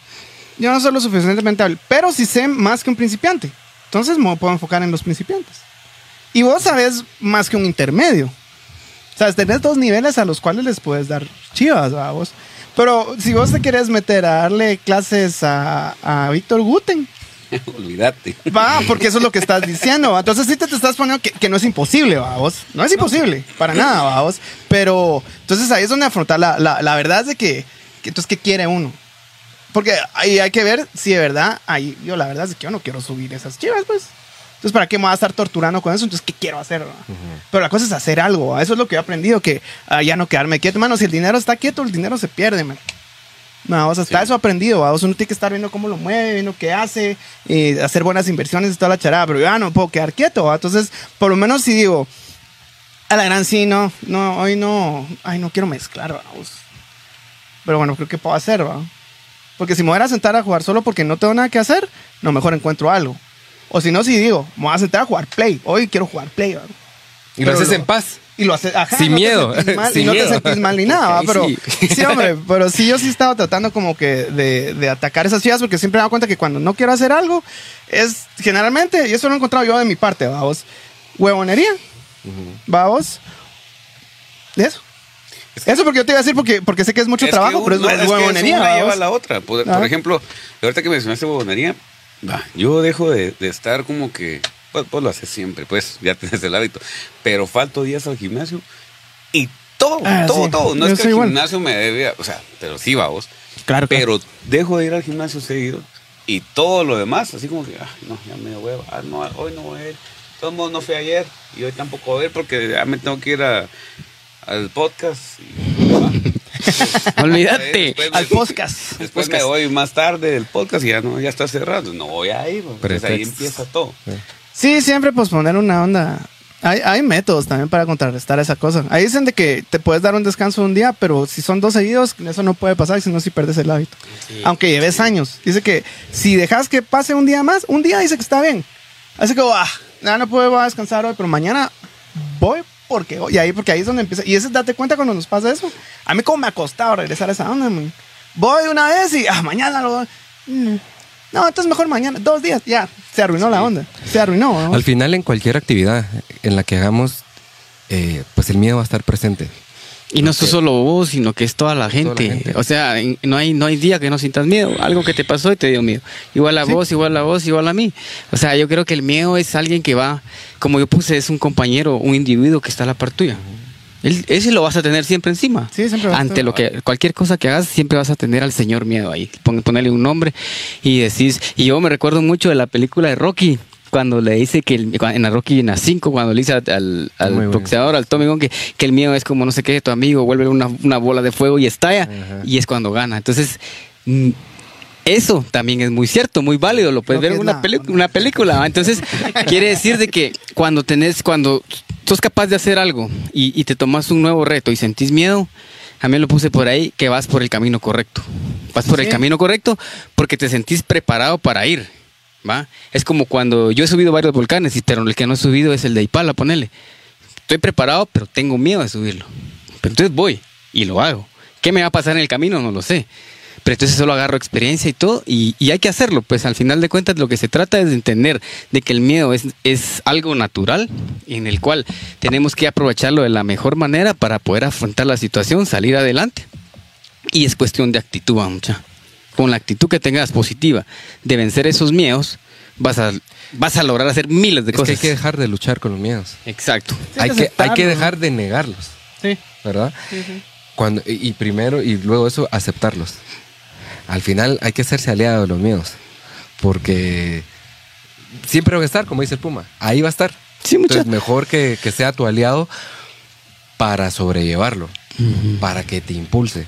yo no soy lo suficientemente hábil, pero sí sé más que un principiante. Entonces me puedo enfocar en los principiantes. Y vos sabes más que un intermedio. O sea, tenés dos niveles a los cuales les puedes dar chivas, ¿verdad, vos. Pero si vos te querés meter a darle clases a, a Víctor Guten, Olvídate. Va, porque eso es lo que estás diciendo. ¿va? Entonces sí te, te estás poniendo que, que no es imposible, vamos. No es imposible, para nada, vamos. Pero entonces ahí es donde afrontar la, la, la verdad es de que, que entonces qué quiere uno. Porque ahí hay que ver si de verdad, ahí yo la verdad es que yo no quiero subir esas chivas, pues. Entonces, ¿para qué me voy a estar torturando con eso? Entonces, ¿qué quiero hacer? Pero la cosa es hacer algo. ¿va? Eso es lo que he aprendido, que ah, ya no quedarme quieto. Mano, si el dinero está quieto, el dinero se pierde, man. No, o sea, está Sí. eso aprendido, ¿va? O sea, uno tiene que estar viendo cómo lo mueve, viendo qué hace, eh, hacer buenas inversiones y toda la charada, pero ya no puedo quedar quieto, ¿va? Entonces, por lo menos si digo, a la gran sí, no, no, hoy no, ay, no quiero mezclar, ¿va? Pues, Pero bueno, creo que puedo hacer, ¿va? Porque si me voy a sentar a jugar solo porque no tengo nada que hacer, no, mejor encuentro algo. O si no, si digo, me voy a sentar a jugar play, hoy quiero jugar play, ¿va? Y lo haces en paz. Y lo haces, ajá, Sin no miedo, mal, sin y no miedo. te sentís mal ni nada, pero sí. sí. hombre, pero sí yo sí estaba tratando como que de, de atacar esas chivas porque siempre me he dado cuenta que cuando no quiero hacer algo es generalmente, y eso lo he encontrado yo de mi parte, vamos, huevonería, vamos, eso. Eso porque yo te iba a decir porque, porque sé que es mucho Es que trabajo, pero es, es es que huevonería. Una lleva a la otra. Por, por ejemplo, ahorita que mencionaste huevonería, va, yo dejo de, de estar como que pues, pues lo haces siempre, pues ya tienes el hábito. Pero falto días al gimnasio y todo, Ah, todo, sí. todo. No Yo es que el igual. gimnasio me debe, o sea, pero sí vamos. Claro, claro. Pero dejo de ir al gimnasio seguido y todo lo demás, así como que, no, ya me hueva, ah, no, hoy no voy a ir. De todos modos no fui ayer y hoy tampoco voy a ir porque ya me tengo que ir a- al podcast. y. Olvídate. Al podcast. Después me voy más tarde del podcast y ya no, ya está cerrado. No voy a ir. Entonces ahí Pretextos. empieza todo. Sí, siempre posponer una onda. Hay, hay métodos también para contrarrestar esa cosa. Ahí dicen de que te puedes dar un descanso un día, pero si son dos seguidos, eso no puede pasar, si no, si pierdes el hábito. Aunque lleves años. Dice que si dejas que pase un día más, un día dice que está bien. Así que, ah, no, no puedo voy a descansar hoy, pero mañana voy porque voy. Y ahí, porque ahí es donde empieza. Y ese date cuenta cuando nos pasa eso. A mí como me ha costado regresar a esa onda, man. Voy una vez y ah, mañana lo Mm. No, entonces mejor mañana. Dos días, ya. Se arruinó la onda. Se arruinó. ¿no? Al final, en cualquier actividad en la que hagamos, eh, pues el miedo va a estar presente. Y no sos solo vos, sino que es toda la gente. gente. O sea, no hay, no hay día que no sientas miedo. Algo que te pasó y te dio miedo. Igual a vos, igual a vos, igual a mí. O sea, yo creo que el miedo es alguien que va, como yo puse, es un compañero, un individuo que está a la par tuya. Él- ese lo vas a tener siempre encima. Sí, siempre va a Ante estar. lo que cualquier cosa que hagas, siempre vas a tener al señor miedo ahí. Pon- ponerle un nombre y decís. Y yo me recuerdo mucho de la película de Rocky. Cuando le dice que el- en la Rocky en la 5, cuando le dice al, boxeador, al Tommy Gunn, que, que el miedo es como no sé qué, tu amigo, vuelve una, una bola de fuego y estalla, Ajá. y es cuando gana. Entonces, mm, eso también es muy cierto, muy válido, lo puedes Creo ver en una, película. Entonces, quiere decir de que cuando tenés, cuando sos capaz de hacer algo y, y te tomas un nuevo reto y sentís miedo, a mí lo puse por ahí, que vas por el camino correcto. Vas por el camino correcto porque te sentís preparado para ir. ¿va? Es como cuando yo he subido varios volcanes, y- pero el que no he subido es el de Ipala, ponele. Estoy preparado, pero tengo miedo de subirlo. Pero entonces voy y lo hago. ¿Qué me va a pasar en el camino? No lo sé. Pero entonces solo agarro experiencia y todo y, y hay que hacerlo. Pues al final de cuentas lo que se trata es de entender de que el miedo es, es algo natural en el cual tenemos que aprovecharlo de la mejor manera para poder afrontar la situación, salir adelante. Y es cuestión de actitud, mucha. Con la actitud que tengas positiva de vencer esos miedos, vas a, vas a lograr hacer miles de Es que cosas. hay que dejar de luchar con los miedos. Exacto. Sí, hay, que, hay que dejar de negarlos, Sí. ¿verdad? Sí, sí. Cuando, y, y primero, y luego eso, aceptarlos. Al final hay que hacerse aliado de los miedos. Porque siempre va a estar, como dice el Puma. Ahí va a estar. Sí, Entonces, mejor que, que sea tu aliado para sobrellevarlo. Para que te impulse.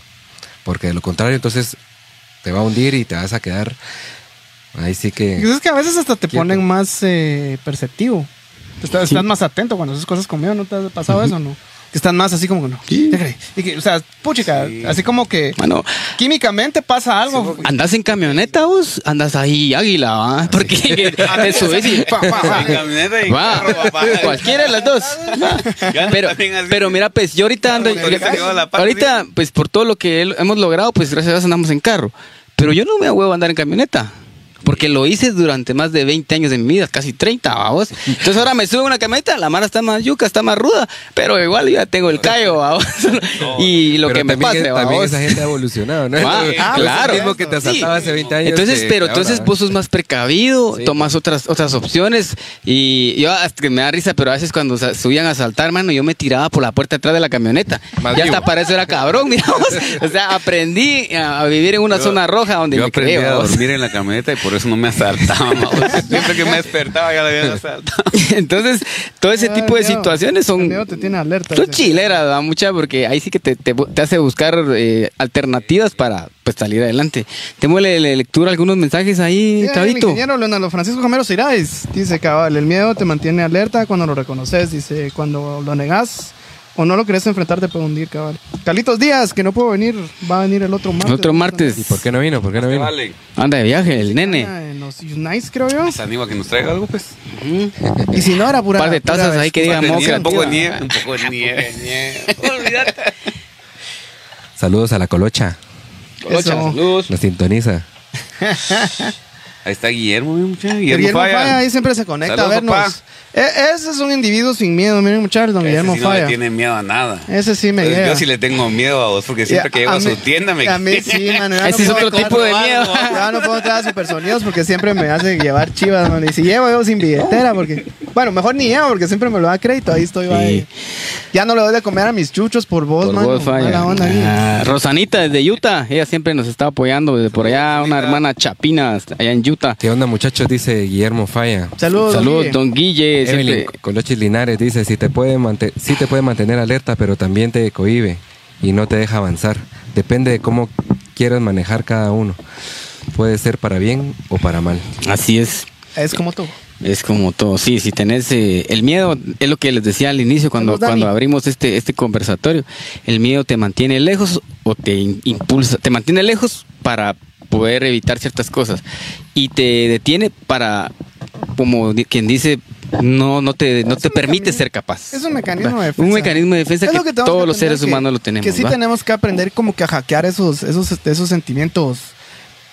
Porque de lo contrario, entonces te va a hundir y te vas a quedar. Ahí sí Y que. es que a veces hasta te Quieto. ponen más eh, perceptivo. Estás, estás más atento cuando haces cosas conmigo. ¿No te ha pasado eso no? Que estás más así como no. Déjale. Y que, o sea, puchica, así como que Bueno, químicamente pasa algo. andas en camioneta vos, andas ahí águila, ¿va? Porque te subes y camioneta y Va, carro, papá. cualquiera de las dos. Pero, pero mira, pues yo ahorita ando. Ahorita pues por todo lo que he- hemos logrado, pues gracias a Dios andamos en carro. Pero yo no me huevo a andar en camioneta. Porque lo hice durante más de 20 años de mi vida, casi 30, vamos. Entonces ahora me subo a una camioneta, la mara está más yuca, está más ruda, pero igual ya tengo el callo, vamos. Y lo que me pase, también esa gente ha evolucionado, ¿no? Ah, No claro. Mismo que te asaltaba Sí. hace 20 años. Entonces, que- pero entonces ahora. vos sos más precavido, Sí. tomas otras otras opciones y yo hasta que me da risa, pero a veces cuando subían a asaltar, mano, yo me tiraba por la puerta atrás de la camioneta. Más ya vivo. hasta para eso era cabrón, digamos. O sea, aprendí a vivir en una Yo- zona roja donde Yo me aprendí creo. a dormir en la camioneta y por eso no me asaltaban. Siempre que me despertaba ya la habían asaltado. Entonces, todo ese Ah, tipo de el situaciones son El miedo te tiene alerta. son chileras, da mucha, porque ahí sí que te, te, te hace buscar eh, alternativas para pues salir adelante. Démosle le- lectura a algunos mensajes ahí, Sí, el Tabito. ingeniero Leonardo Francisco Camero Ciráez dice, cabal, el miedo te mantiene alerta cuando lo reconoces, dice, cuando lo negas o no lo querés enfrentar te puede hundir, cabal. Carlitos Díaz, que no puedo venir, va a venir el otro martes. Otro martes. ¿Y por qué no vino? ¿Por qué no vino? Vale. Anda de viaje, el nene. Ah, En los Unites, creo yo. Sanigua que nos traiga algo, pues. Y si no, era pura... Un par de pura tazas ahí que digan Un poco de nieve, moca. un poco de nieve. Un poco de nieve. Olvídate. Saludos a la colocha. Eso. saludos. Nos sintoniza. Ahí está Guillermo, mi muchacho. Guillermo Falla ahí siempre se conecta Saludos, a vernos. papá. E- ese es un individuo sin miedo, miren muchachos, don Ese Guillermo sí no le Falla. tiene miedo a nada. Ese sí me llega. Yo sí le tengo miedo a vos porque siempre que llego a, su tienda me A mí sí, mano. ya Ese no es puedo otro tipo de miedo. Ya no puedo entrar a supersonidos porque siempre me hace llevar chivas, man. Y si llevo, llevo sin billetera porque... Bueno, mejor ni llevo porque siempre me lo da crédito. Ahí estoy, va, Sí. ahí. Ya no le doy de comer a mis chuchos por vos, Por mano. vos, Falla. Mala onda ahí. Ah, Rosanita desde Utah, ella siempre nos está apoyando desde por allá, una hermana chapina allá en Utah. ¿Qué onda, muchachos? Dice Guillermo Falla. Saludos. Saludos, Guille. don Guille. Evelyn siempre- Colochis Linares dice, si te puede sí te puede mantener alerta, pero también te cohibe y no te deja avanzar. Depende de cómo quieras manejar cada uno. Puede ser para bien o para mal. Así es. Es como tú. Es como todo, sí, si tenés eh, el miedo, es lo que les decía al inicio cuando, cuando abrimos este, este conversatorio, el miedo te mantiene lejos o te in- impulsa, te mantiene lejos para poder evitar ciertas cosas y te detiene para, como quien dice, no, no te, no te permite ser capaz. Es un mecanismo de defensa. Un mecanismo de defensa Es que, todos que los seres que- humanos lo tenemos. Que sí ¿va? tenemos que aprender como que a hackear esos, esos, esos sentimientos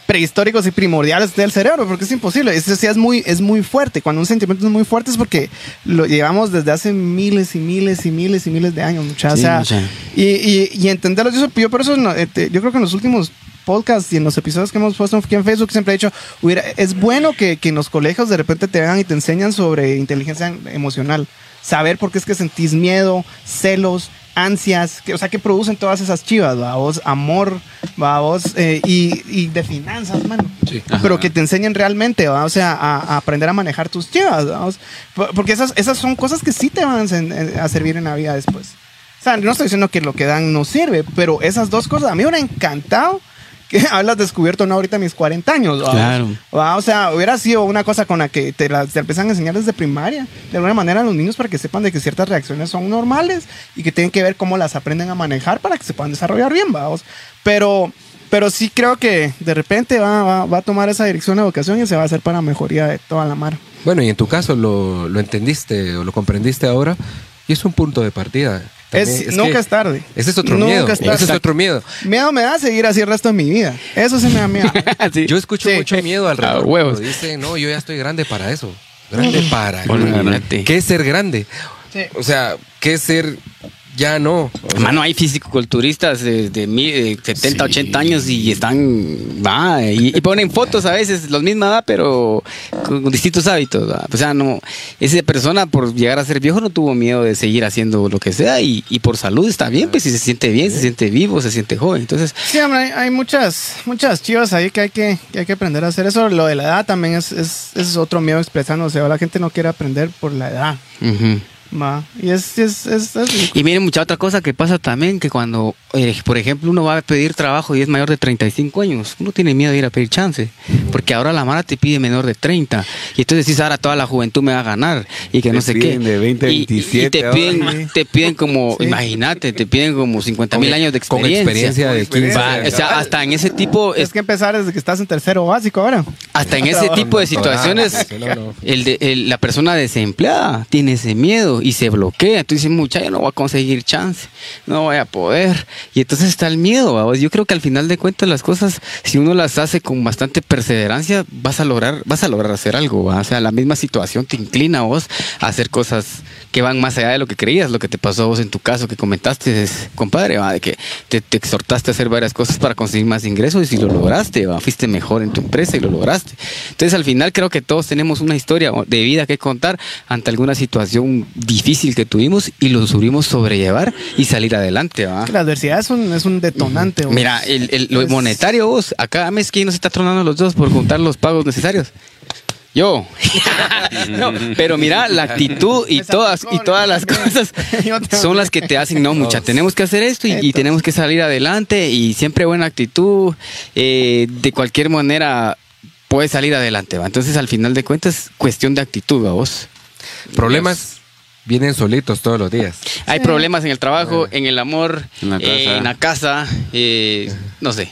prehistóricos y primordiales del cerebro, porque es imposible. Ese sí es muy, es muy fuerte. Cuando un sentimiento es muy fuerte es porque lo llevamos desde hace miles y miles y miles y miles de años, muchachos. Sí, o sea, mucha. y, y, y entenderlo. Yo, yo por eso, este, yo creo que en los últimos podcasts y en los episodios que hemos puesto aquí en Facebook siempre he dicho, hubiera, es bueno que, que en los colegios de repente te vengan y te enseñan sobre inteligencia emocional. Saber por qué es que sentís miedo, celos, ansias, que, o sea, que producen todas esas chivas, ¿va? vos, amor, ¿va? vos, eh, y, y de finanzas, mano. Pero que te enseñen realmente, ¿va? o sea, a, a aprender a manejar tus chivas, porque esas, esas son cosas que sí te van a, a servir en la vida después. O sea, no estoy diciendo que lo que dan no sirve, pero esas dos cosas a mí me hubiera encantado que haberlas descubierto no ahorita a mis 40 años. ¿va? Claro. ¿Va? O sea, hubiera sido una cosa con la que te, la, te empiezan a enseñar desde primaria, de alguna manera a los niños para que sepan de que ciertas reacciones son normales y que tienen que ver cómo las aprenden a manejar para que se puedan desarrollar bien, vamos. Pero, pero sí creo que de repente va, va, va a tomar esa dirección la educación y se va a hacer para mejoría de toda la mar. Bueno, y en tu caso lo, lo entendiste o lo comprendiste ahora y es un punto de partida. Es- nunca que es tarde. Ese es otro Nunca miedo. es tarde. Ese es otro miedo. Miedo me da seguir así el resto de mi vida. Eso sí me da miedo. Sí. Yo escucho Sí. mucho miedo alrededor. A huevos. cuando Dicen, no, yo ya estoy grande para eso. Grande para. Olvídate. ¿Qué es ser grande? Sí. O sea, ¿qué es ser ya no? O sea, Mano, hay fisicoculturistas de, de, mi- de 70, Sí. 80 años y están, va, y, y ponen fotos a veces, los misma edad, pero con distintos hábitos. va. O sea, no, esa persona por llegar a ser viejo no tuvo miedo de seguir haciendo lo que sea y, y por salud está bien, pues si se siente bien, se siente vivo, se siente joven. Entonces, Sí, hombre, hay, hay muchas, muchas chivas ahí que hay que, que hay que aprender a hacer eso. Lo de la edad también es, es, es otro miedo expresándose. La gente no quiere aprender por la edad. ujú. Y es, es, es, es- Y miren, mucha otra cosa que pasa también, que cuando, eh, por ejemplo, uno va a pedir trabajo y es mayor de 35 años, uno tiene miedo de ir a pedir chance, porque ahora la Mara te pide menor de 30, y entonces decís, ahora toda la juventud me va a ganar, y que Te no sé qué. piden de 20 a Y- y- 27 Y, te, ahora. piden, te piden como, Sí. imagínate, te piden como 50 mil años de con experiencia. experiencia de 15 Va, o sea, hasta en ese tipo, es que empezar desde que estás en tercero básico ahora. hasta en ese tipo de situaciones, el de, el- la persona desempleada tiene ese miedo y se bloquea. Tú dices, mucha, yo no voy a conseguir chance, no voy a poder. Y entonces está el miedo. ¿va? Yo creo que al final de cuentas las cosas, si uno las hace con bastante perseverancia, vas a lograr, vas a lograr hacer algo. O sea, la misma situación te inclina a vos a hacer cosas que van más allá de lo que creías, lo que te pasó a vos en tu caso que comentaste, es, compadre, ¿va? de que te, te exhortaste a hacer varias cosas para conseguir más ingresos y lo lograste, fuiste mejor en tu empresa y lo lograste. Entonces al final creo que todos tenemos una historia de vida que contar ante alguna situación difícil que tuvimos y lo supimos sobrellevar y salir adelante. ¿va? Que la adversidad es un, es un detonante. vos. Mira, el, el- lo Es- monetario vos, acá mes que nos está tronando los dos por juntar los pagos necesarios. Yo. no, pero mira, la actitud y todas y todas las cosas son las que te hacen, no, mucha, tenemos que hacer esto y, tenemos que salir adelante y siempre buena actitud, eh, de cualquier manera puedes salir adelante, ¿va? Entonces al final de cuentas, cuestión de actitud, ¿va vos? Problemas vienen solitos todos los días. Hay problemas en el trabajo, en el amor, En la eh, casa. en la casa, eh, no sé,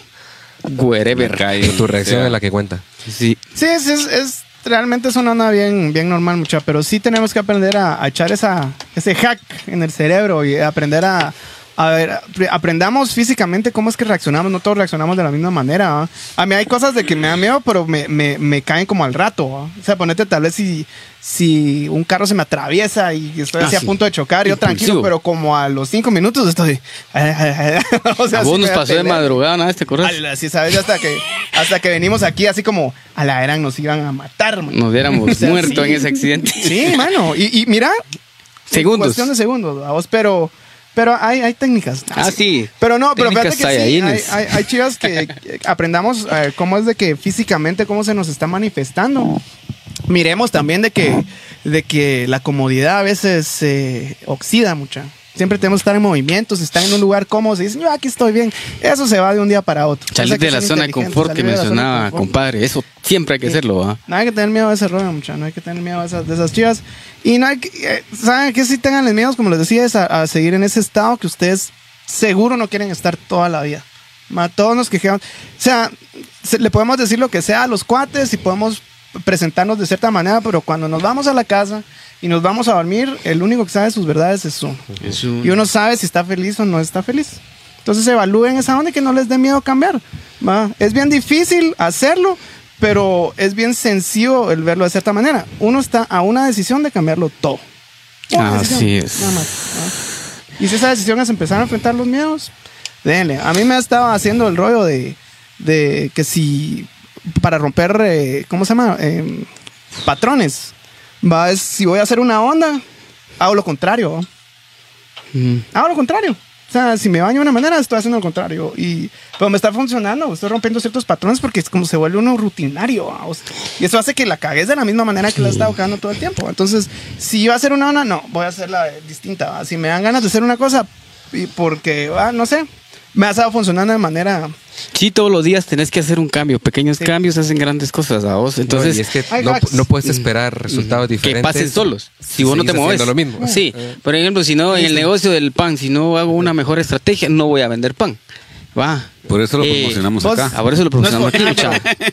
wherever. Tu reacción sea. es la que cuenta. Sí, Sí, es, es, es- realmente es una onda bien, bien normal, mucha, pero sí tenemos que aprender a, a echar esa, ese hack en el cerebro y aprender a, a ver, apre- aprendamos físicamente cómo es que reaccionamos. No todos reaccionamos de la misma manera. ¿va? A mí hay cosas de que me dan miedo, pero me, me, me caen como al rato. ¿va? O sea, ponete tal vez si, si un carro se me atraviesa y estoy así Ah, a punto de chocar, yo Impulsivo. tranquilo, pero como a los cinco minutos estoy. o sea, a vos nos da pasó de madrugada, ¿no? ¿Te acordás? Ala, sí, sabes, hasta que, hasta que venimos aquí, así como a la eran nos iban a matar, man. Nos hubiéramos O sea, muerto sí. en ese accidente. Sí, mano. Y, y mira, Segundos. Cuestión de segundos, vamos, pero, pero hay, hay técnicas. Ah, sí. Pero no, pero Técnicas fíjate que sí, hay, hay, hay chivas que aprendamos eh, cómo es de que físicamente cómo se nos está manifestando. Miremos también de que, de que la comodidad a veces se oxida mucha. Siempre tenemos que estar en movimiento, si están en un lugar cómodo, se dicen, yo aquí estoy bien. Eso se va de un día para otro. Salir de la zona de confort que mencionaba, compadre. Eso siempre hay que hacerlo, ¿va? No hay que tener miedo a ese rollo, mucha. No hay que tener miedo a esas, de esas chivas. Y no hay que, eh, ¿saben qué? Si tengan miedos, como les decía, es a, a seguir en ese estado que ustedes seguro no quieren estar toda la vida. Ma, todos nos quejamos. O sea, se- le podemos decir lo que sea a los cuates y podemos presentarnos de cierta manera, pero cuando nos vamos a la casa y nos vamos a dormir, el único que sabe sus verdades es uno. Y uno sabe si está feliz o no está feliz. Entonces evalúen esa onda y que no les dé miedo cambiar. ¿va? Es bien difícil hacerlo, pero es bien sencillo el verlo de cierta manera. Uno está a una decisión de cambiarlo todo. Una Así decisión, es. nada más. Y si esa decisión es empezar a enfrentar los miedos, denle. A mí me ha estado haciendo el rollo de, de que si para romper, eh, ¿cómo se llama? Eh, patrones. Va, es, si voy a hacer una onda, hago lo contrario. Mm. hago lo contrario. O sea, si me baño de una manera, estoy haciendo lo contrario. Y, pero me está funcionando, estoy rompiendo ciertos patrones porque es como se vuelve uno rutinario. Y eso hace que la cagues de la misma manera que la he estado cagando todo el tiempo. Entonces, si yo voy a hacer una onda, no, voy a hacerla distinta. ¿va? Si me dan ganas de hacer una cosa, y porque, ah, no sé, me ha estado funcionando de manera... Sí, todos los días tenés que hacer un cambio. Pequeños Sí. cambios hacen grandes cosas a vos. Entonces, y es que no, puedes esperar resultados que diferentes. pasen solos. Si vos no te mueves. lo mismo. Sí. Por ejemplo, si no, en el negocio del pan, si no hago una mejor estrategia, no voy a vender pan. Va. Por eso lo Eh, promocionamos vos- acá. Ah, por eso lo promocionamos No es aquí.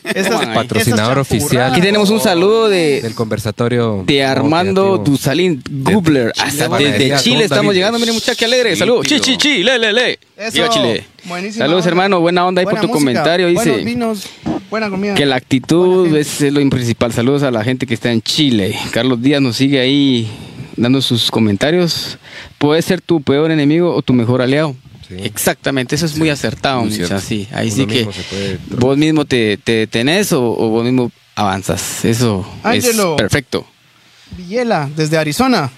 Esta- ahí. Patrocinador oficial. Aquí tenemos un saludo de, Del conversatorio. de Armando. Dusalín Gubler. Hasta desde Chile estamos David. llegando. Miren, muchachos, qué alegre. Saludos. Chi, chi, chi, le, le, le. Eso, Viva Chile. buenísima Saludos, onda. hermano. Buena onda ahí por tu música, comentario. Buenos Dice vinos, buena comida. que la actitud Buena es lo principal. Saludos a la gente que está en Chile. Carlos Díaz nos sigue ahí dando sus comentarios. Puede ser tu peor enemigo o tu mejor aliado. Sí. Exactamente, eso es muy acertado, muy mucha, sí. Ahí Uno sí que mismo se puede- vos mismo te, te detenés o, o vos mismo avanzas. Eso Ángelo. es perfecto. Villela, desde Arizona.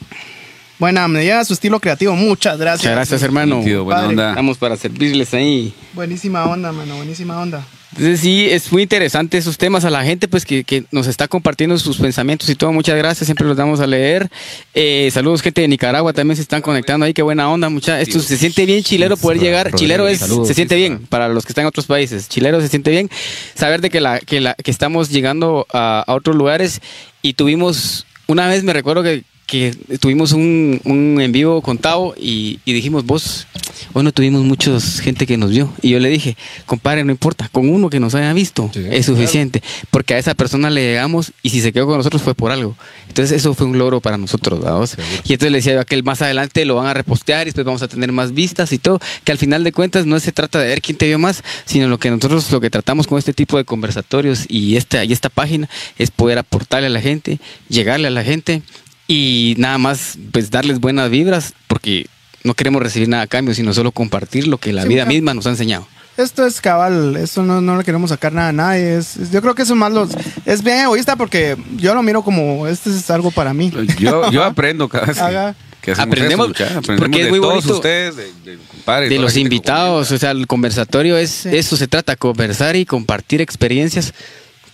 Buena, me llega su estilo creativo. Muchas gracias. Muchas gracias, hermano. Nítido, buena onda. Estamos para servirles ahí. Buenísima onda, mano. Buenísima onda. Entonces sí, es muy interesante esos temas a la gente pues que, que nos está compartiendo sus pensamientos y todo. Muchas gracias, siempre los damos a leer. Eh, saludos gente de Nicaragua, también se están conectando ahí, qué buena onda, mucha. Esto se siente bien chilero poder llegar. Chilero es, se siente bien para los que están en otros países. Chilero se siente bien saber de que la, que la, que estamos llegando a, a otros lugares y tuvimos, una vez me recuerdo que que tuvimos un, un en vivo con Tavo y, y dijimos, vos, bueno, tuvimos mucha gente que nos vio. Y yo le dije, compadre, no importa, con uno que nos haya visto Sí, es suficiente. Porque a esa persona le llegamos y si se quedó con nosotros fue por algo. Entonces eso fue un logro para nosotros. Y entonces le decía yo a aquel más adelante lo van a repostear y después vamos a tener más vistas y todo. Que al final de cuentas no se trata de ver quién te vio más, sino lo que nosotros lo que tratamos con este tipo de conversatorios y esta, y esta página es poder aportarle a la gente, llegarle a la gente y nada más pues darles buenas vibras porque no queremos recibir nada a cambio, sino solo compartir lo que la Sí, vida misma nos ha enseñado. Esto es cabal, esto no, no le queremos sacar nada a nadie. Es, es- yo creo que eso más los. Es bien egoísta porque yo lo miro como este es algo para mí. Yo, yo aprendo cada vez que- Haga. que Aprendemos, mucha. aprendemos porque es de muy todos bonito. ustedes, de, de, compadre, de los invitados, o sea, el conversatorio es Sí. eso se trata, conversar y compartir experiencias.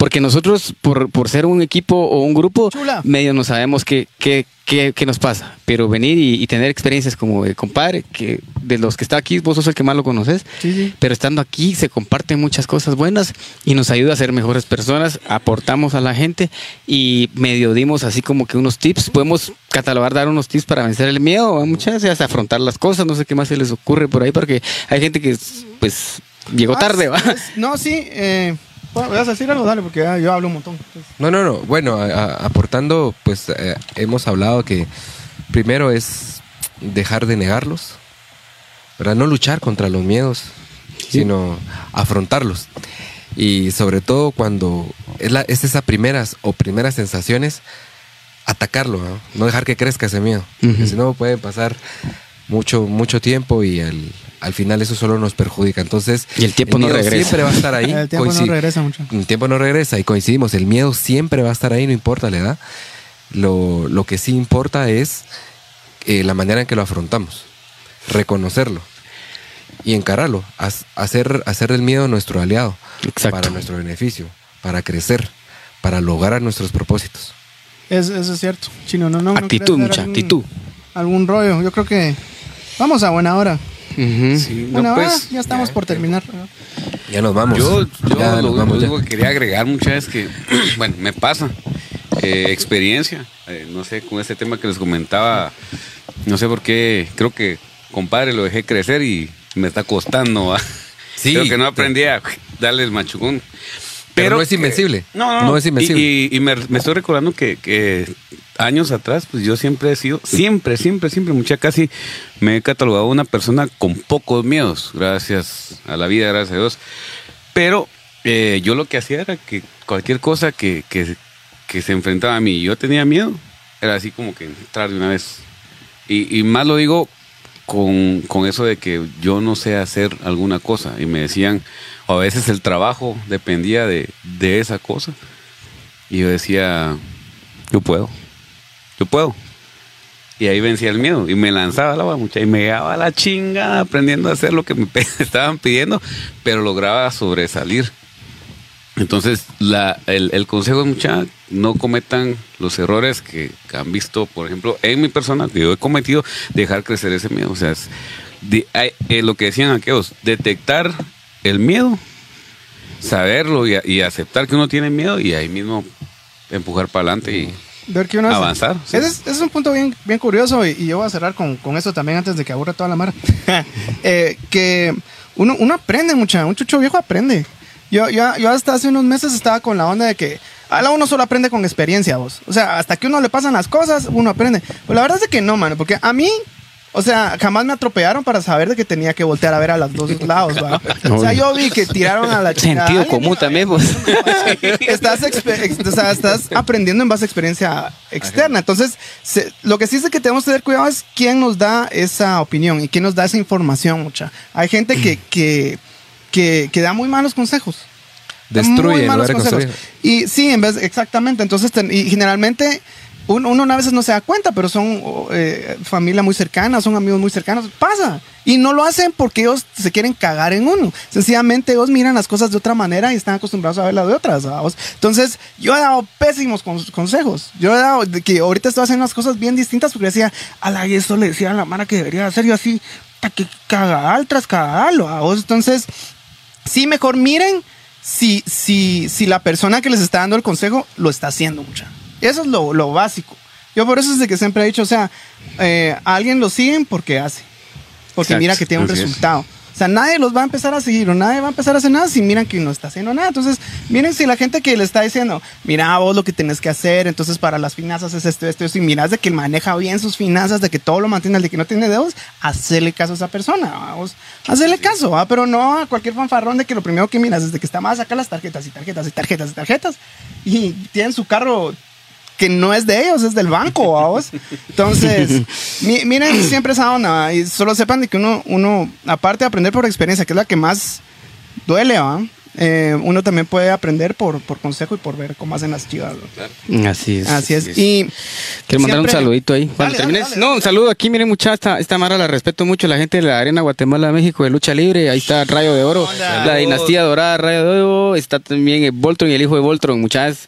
Porque nosotros, por, por ser un equipo o un grupo, Chula. medio no sabemos qué, qué, qué, qué nos pasa. Pero venir y, y tener experiencias como de compadre, que de los que está aquí, vos sos el que más lo conoces. Sí, sí. Pero estando aquí se comparten muchas cosas buenas y nos ayuda a ser mejores personas, aportamos a la gente y medio dimos así como que unos tips. Podemos catalogar, dar unos tips para vencer el miedo muchas veces, afrontar las cosas, no sé qué más se les ocurre por ahí, porque hay gente que pues llegó Ah, tarde, ¿va? no, sí. Eh, ¿Vas a decir algo? Dale, porque ah, yo hablo un montón. Entonces, No, no, no. Bueno, a- a- aportando, pues eh, hemos hablado que primero es dejar de negarlos. ¿verdad? No luchar contra los miedos, sino afrontarlos. Y sobre todo cuando es, la, es esas primeras o primeras sensaciones, atacarlo, ¿no? No dejar que crezca ese miedo. Porque Ujú. si no puede pasar mucho, mucho tiempo y al, al final eso solo nos perjudica. Entonces, Y el tiempo no miedo regresa. Siempre va a estar ahí. El tiempo no regresa mucho. el tiempo no regresa y coincidimos. El miedo siempre va a estar ahí, no importa la edad. Lo, lo que sí importa es eh, la manera en que lo afrontamos, reconocerlo y encararlo, haz- hacer, hacer del miedo nuestro aliado Exacto. para nuestro beneficio, para crecer, para lograr nuestros propósitos. Es- Eso es cierto. Chino, no, no. no Actitud, dar mucha actitud. Algún rollo. Yo creo que vamos a buena hora. Ujú. Sí, no, Buena hora, pues, ya estamos por terminar. Ya nos vamos. Yo, yo Ya lo, nos vamos lo ya. único que quería agregar muchas veces que, bueno, me pasa. eh, experiencia, eh, no sé, con este tema que les comentaba, no sé por qué, creo que, compadre, lo dejé crecer y me está costando. ¿va? Sí, creo que no te- aprendí a darle el machucón. Pero no es invencible. no, no, No es invencible. Y, y- y me, me estoy recordando que, que años atrás, pues yo siempre he sido, siempre, siempre, siempre, mucha casi me he catalogado una persona con pocos miedos, gracias a la vida, gracias a Dios. Pero eh, yo lo que hacía era que cualquier cosa que, que, que se enfrentaba a mí y yo tenía miedo, era así como que entrar de una vez. Y, y más lo digo con, con eso de que yo no sé hacer alguna cosa. Y me decían, a veces el trabajo dependía de, de esa cosa. Y yo decía, yo puedo, yo puedo. Y ahí vencía el miedo y me lanzaba la mucha y me daba la chinga aprendiendo a hacer lo que me estaban pidiendo, pero lograba sobresalir. Entonces, la, el, el consejo es mucha, no cometan los errores que, que han visto, por ejemplo, en mi persona, que yo he cometido, dejar crecer ese miedo. O sea, es de- hay- eh, lo que decían aquellos, detectar el miedo, saberlo y, aceptar que uno tiene miedo y ahí mismo empujar para adelante y Ver que uno hace. Avanzar, sí. Ese es, ese es un punto bien, bien curioso y, y yo voy a cerrar con, con eso también antes de que aburra toda la mar. Eh, que uno, uno aprende mucha, un chucho viejo aprende. Yo, yo, yo hasta hace unos meses estaba con la onda de que a la uno solo aprende con experiencia, vos. O sea, hasta que uno le pasan las cosas, uno aprende. Pues la verdad es que no, mano, porque a mí, o sea, jamás me atropellaron para saber de que tenía que voltear a ver a los dos lados, ¿va? O sea, yo vi que tiraron a la chingada. Sentido común también, pues. estás, exper- ex- o sea, estás aprendiendo en base a experiencia externa. Entonces, se- lo que sí es que tenemos que tener cuidado es quién nos da esa opinión y quién nos da esa información, mucha. Hay gente que, que, que, que da muy malos consejos. Destruye Muy malos consejos. Y sí, en vez, exactamente. Entonces, ten- y generalmente uno, uno a veces no se da cuenta, pero son eh, familia muy cercana, son amigos muy cercanos. Pasa. Y no lo hacen porque ellos se quieren cagar en uno. Sencillamente ellos miran las cosas de otra manera y están acostumbrados a verlas de otras. Entonces, yo he dado pésimos con- consejos. Yo he dado que ahorita estoy haciendo las cosas bien distintas porque decía, a la y eso le decía a la mara que debería hacer yo así, que cagar tras. ¿vamos? Entonces, sí, mejor miren si, si, si la persona que les está dando el consejo lo está haciendo mucha. Eso es lo, lo básico. Yo por eso es de que siempre he dicho, o sea, eh, a alguien lo siguen porque hace. Porque Exacto, mira que tiene un así es. resultado. O sea, nadie los va a empezar a seguir o nadie va a empezar a hacer nada si miran que no está haciendo nada. Entonces, miren si la gente que le está diciendo, mira vos lo que tenés que hacer, entonces para las finanzas es esto, esto, esto, y miras de que él maneja bien sus finanzas, de que todo lo mantiene, de que no tiene deudas, hacerle caso a esa persona, vamos. Hacerle caso, ¿va? pero no a cualquier fanfarrón de que lo primero que miras es de que está más acá las tarjetas y tarjetas y tarjetas y tarjetas y tienen su carro que no es de ellos, es del banco, vamos. Entonces, mi- miren siempre esa onda y solo sepan de que uno, uno, aparte de aprender por experiencia, que es la que más duele, ¿va? Eh, uno también puede aprender por, por consejo y por ver cómo hacen las chivas. ¿va? Así es. Así es. es. Y Quiero mandar un saludito ahí. Cuando Dale, termines. dale, no, un saludo aquí. Miren, mucha esta, esta mara la respeto mucho. La gente de la Arena Guatemala, México, de lucha libre. Ahí está Rayo de Oro. Hola. La dinastía dorada, Rayo de Oro. Está también el Voltron y el hijo de Voltron. Muchas.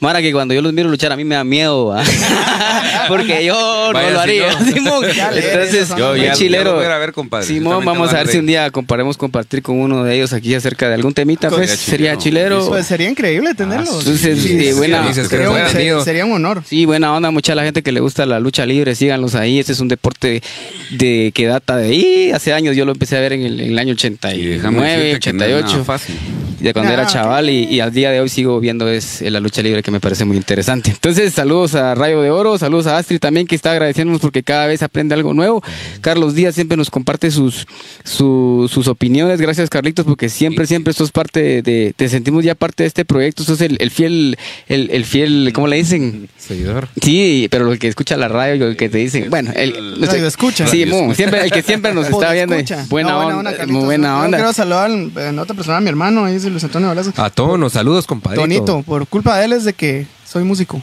Mara, que cuando yo los miro luchar a mí me da miedo, ¿va? porque yo Vaya, no lo si haría, no. Simón. Entonces, Yo ya, chilero. ya a ver, compadre. Simón, vamos a ver si un día comparemos compartir con uno de ellos aquí acerca de algún temita, pues. Sería Sería chilero. chilero. pues sería increíble tenerlos. Ah, entonces, sí, buena- dices que sería, un, sería honor. Sí, buena onda, mucha la gente que le gusta la lucha libre, síganlos ahí. Este es un deporte de que data de ahí. Hace años yo lo empecé a ver en el, en el año Y déjame 89, decirte que no es nada 88. fácil. De cuando Ah, era ok. chaval y, y al día de hoy sigo viendo es eh, la lucha libre que me parece muy interesante. Entonces, saludos a Rayo de Oro, saludos a Astrid también que está agradeciéndonos porque cada vez aprende algo nuevo. Carlos Díaz siempre nos comparte sus, su- sus opiniones. Gracias, Carlitos, porque siempre, siempre sos parte de, te sentimos ya parte de este proyecto. Sos el, el fiel, el, el fiel, ¿cómo le dicen? Seguidor. Sí, pero el que escucha la radio, el que te dicen, bueno, el, Radio escucha. Sí, Radio siempre, el que siempre nos está viendo. Buena No, onda, Carlitos. muy buena Yo onda. Quiero saludar en otra persona a mi hermano, Luis Antonio Velasco. A todos, saludos, compadre. Tonito, por culpa de él es de que soy músico.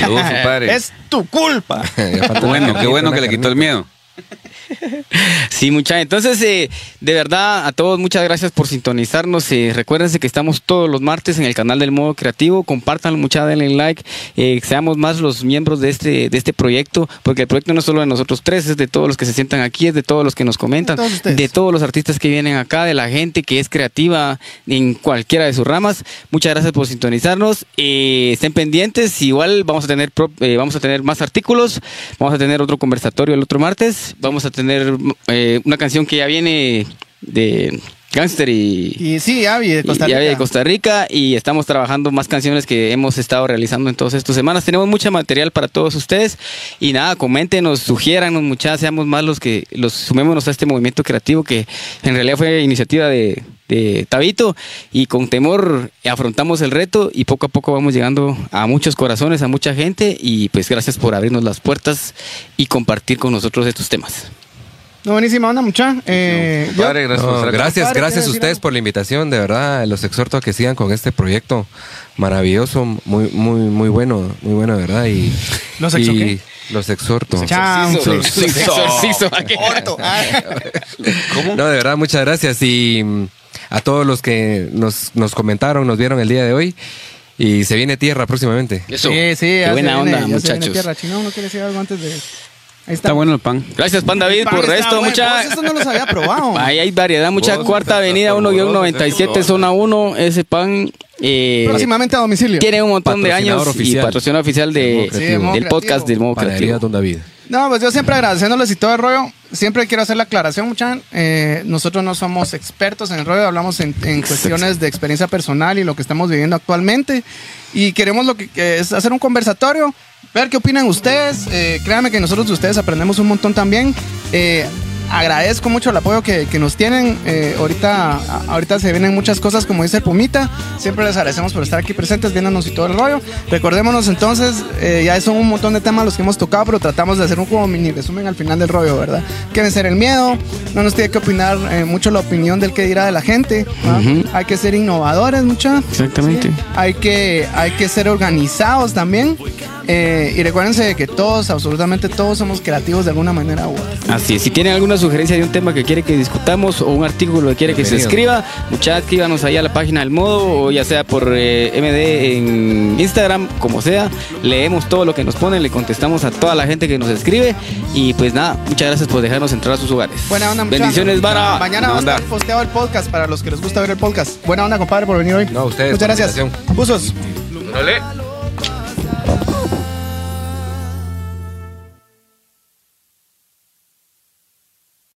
Saludos, compadre. Es tu culpa. Bueno, qué bueno que le quitó el miedo. Sí, mucha. Entonces, eh, de verdad, a todos muchas gracias por sintonizarnos. Eh, recuérdense que estamos todos los martes en el canal del Modo Creativo. Compártanlo, mucha, denle like. Eh, seamos más los miembros de este, de este proyecto, porque el proyecto no es solo de nosotros tres, es de todos los que se sientan aquí, es de todos los que nos comentan, De todos ustedes. de todos los artistas que vienen acá, de la gente que es creativa en cualquiera de sus ramas. Muchas gracias por sintonizarnos. Eh, estén pendientes. Igual vamos a tener eh, vamos a tener más artículos. Vamos a tener otro conversatorio el otro martes. Vamos a tener eh, una canción que ya viene de Gangster y, Y sí, Avi de Costa y- y Rica. de Costa Rica y estamos trabajando más canciones que hemos estado realizando en todas estas semanas. Tenemos mucho material para todos ustedes y nada, coméntenos, sugiéranos muchas, seamos más los que los sumémonos a este movimiento creativo que en realidad fue iniciativa de, de Tabito y con temor afrontamos el reto y poco a poco vamos llegando a muchos corazones, a mucha gente y pues gracias por abrirnos las puertas y compartir con nosotros estos temas. No, buenísima onda, mucha. Eh, gracias No, gracias, a ¿quieres ustedes por la invitación, de verdad, los exhorto a que sigan con este proyecto maravilloso, muy, muy, muy bueno, muy bueno, de verdad, y, ¿Los qué? los exhorto. Exorcizo. Corto. Ah. No, de verdad, muchas gracias y mm, a todos los que nos, nos comentaron, nos vieron el día de hoy y se viene tierra próximamente. Eso. Sí, sí. Qué buena viene- onda, ya se viene muchachos. tierra. Chino, ¿no quiere decir algo antes de...? Ahí está. Está bueno el pan. Gracias, Pan David, Pan por esto. bueno. mucha... Eso no los había probado. Ahí hay variedad, mucha cuarta avenida está 1-97, sabroso, zona 1. Ese pan eh, Próximamente a domicilio. tiene un montón de años y patrocinador oficial de, Sí, del podcast del Modo Creativo. Don David. No, pues yo siempre agradeciéndoles y todo el rollo. Siempre quiero hacer la aclaración, muchachos. nosotros no somos expertos en el rollo, hablamos en, cuestiones de experiencia personal y lo que estamos viviendo actualmente. Y queremos lo que, que es hacer un conversatorio, ver qué opinan ustedes. Eh, créanme que nosotros de ustedes aprendemos un montón también. Eh, agradezco mucho el apoyo que, que nos tienen. Eh, ahorita, ahorita se vienen muchas cosas, como dice el Pumita. Siempre les agradecemos por estar aquí presentes, viéndonos y todo el rollo. Recordémonos entonces, eh, ya son un montón de temas los que hemos tocado, pero tratamos de hacer un como mini resumen al final del rollo, ¿verdad? Que vencer el miedo, no nos tiene que opinar eh, mucho la opinión del que dirá de la gente. Hay que ser innovadores, mucha. Exactamente. Hay que, hay que ser organizados también. Y recuérdense de que todos, absolutamente todos, somos creativos de alguna manera u otra. Así es. Si tienen alguna sugerencia de un tema que quiere que discutamos o un artículo que quiere que se escriba, muchachos, escríbanos ahí a la página del modo o ya sea por eh, MD en Instagram, como sea. Leemos todo lo que nos ponen, le contestamos a toda la gente que nos escribe. Y pues nada, muchas gracias por dejarnos entrar a sus hogares. Buena onda, mucha. Bendiciones, Vara. Mañana va a estar posteado el podcast para los que les gusta ver el podcast. Buena onda, compadre, por venir hoy. No, ustedes, Muchas gracias. Pusos. Dale.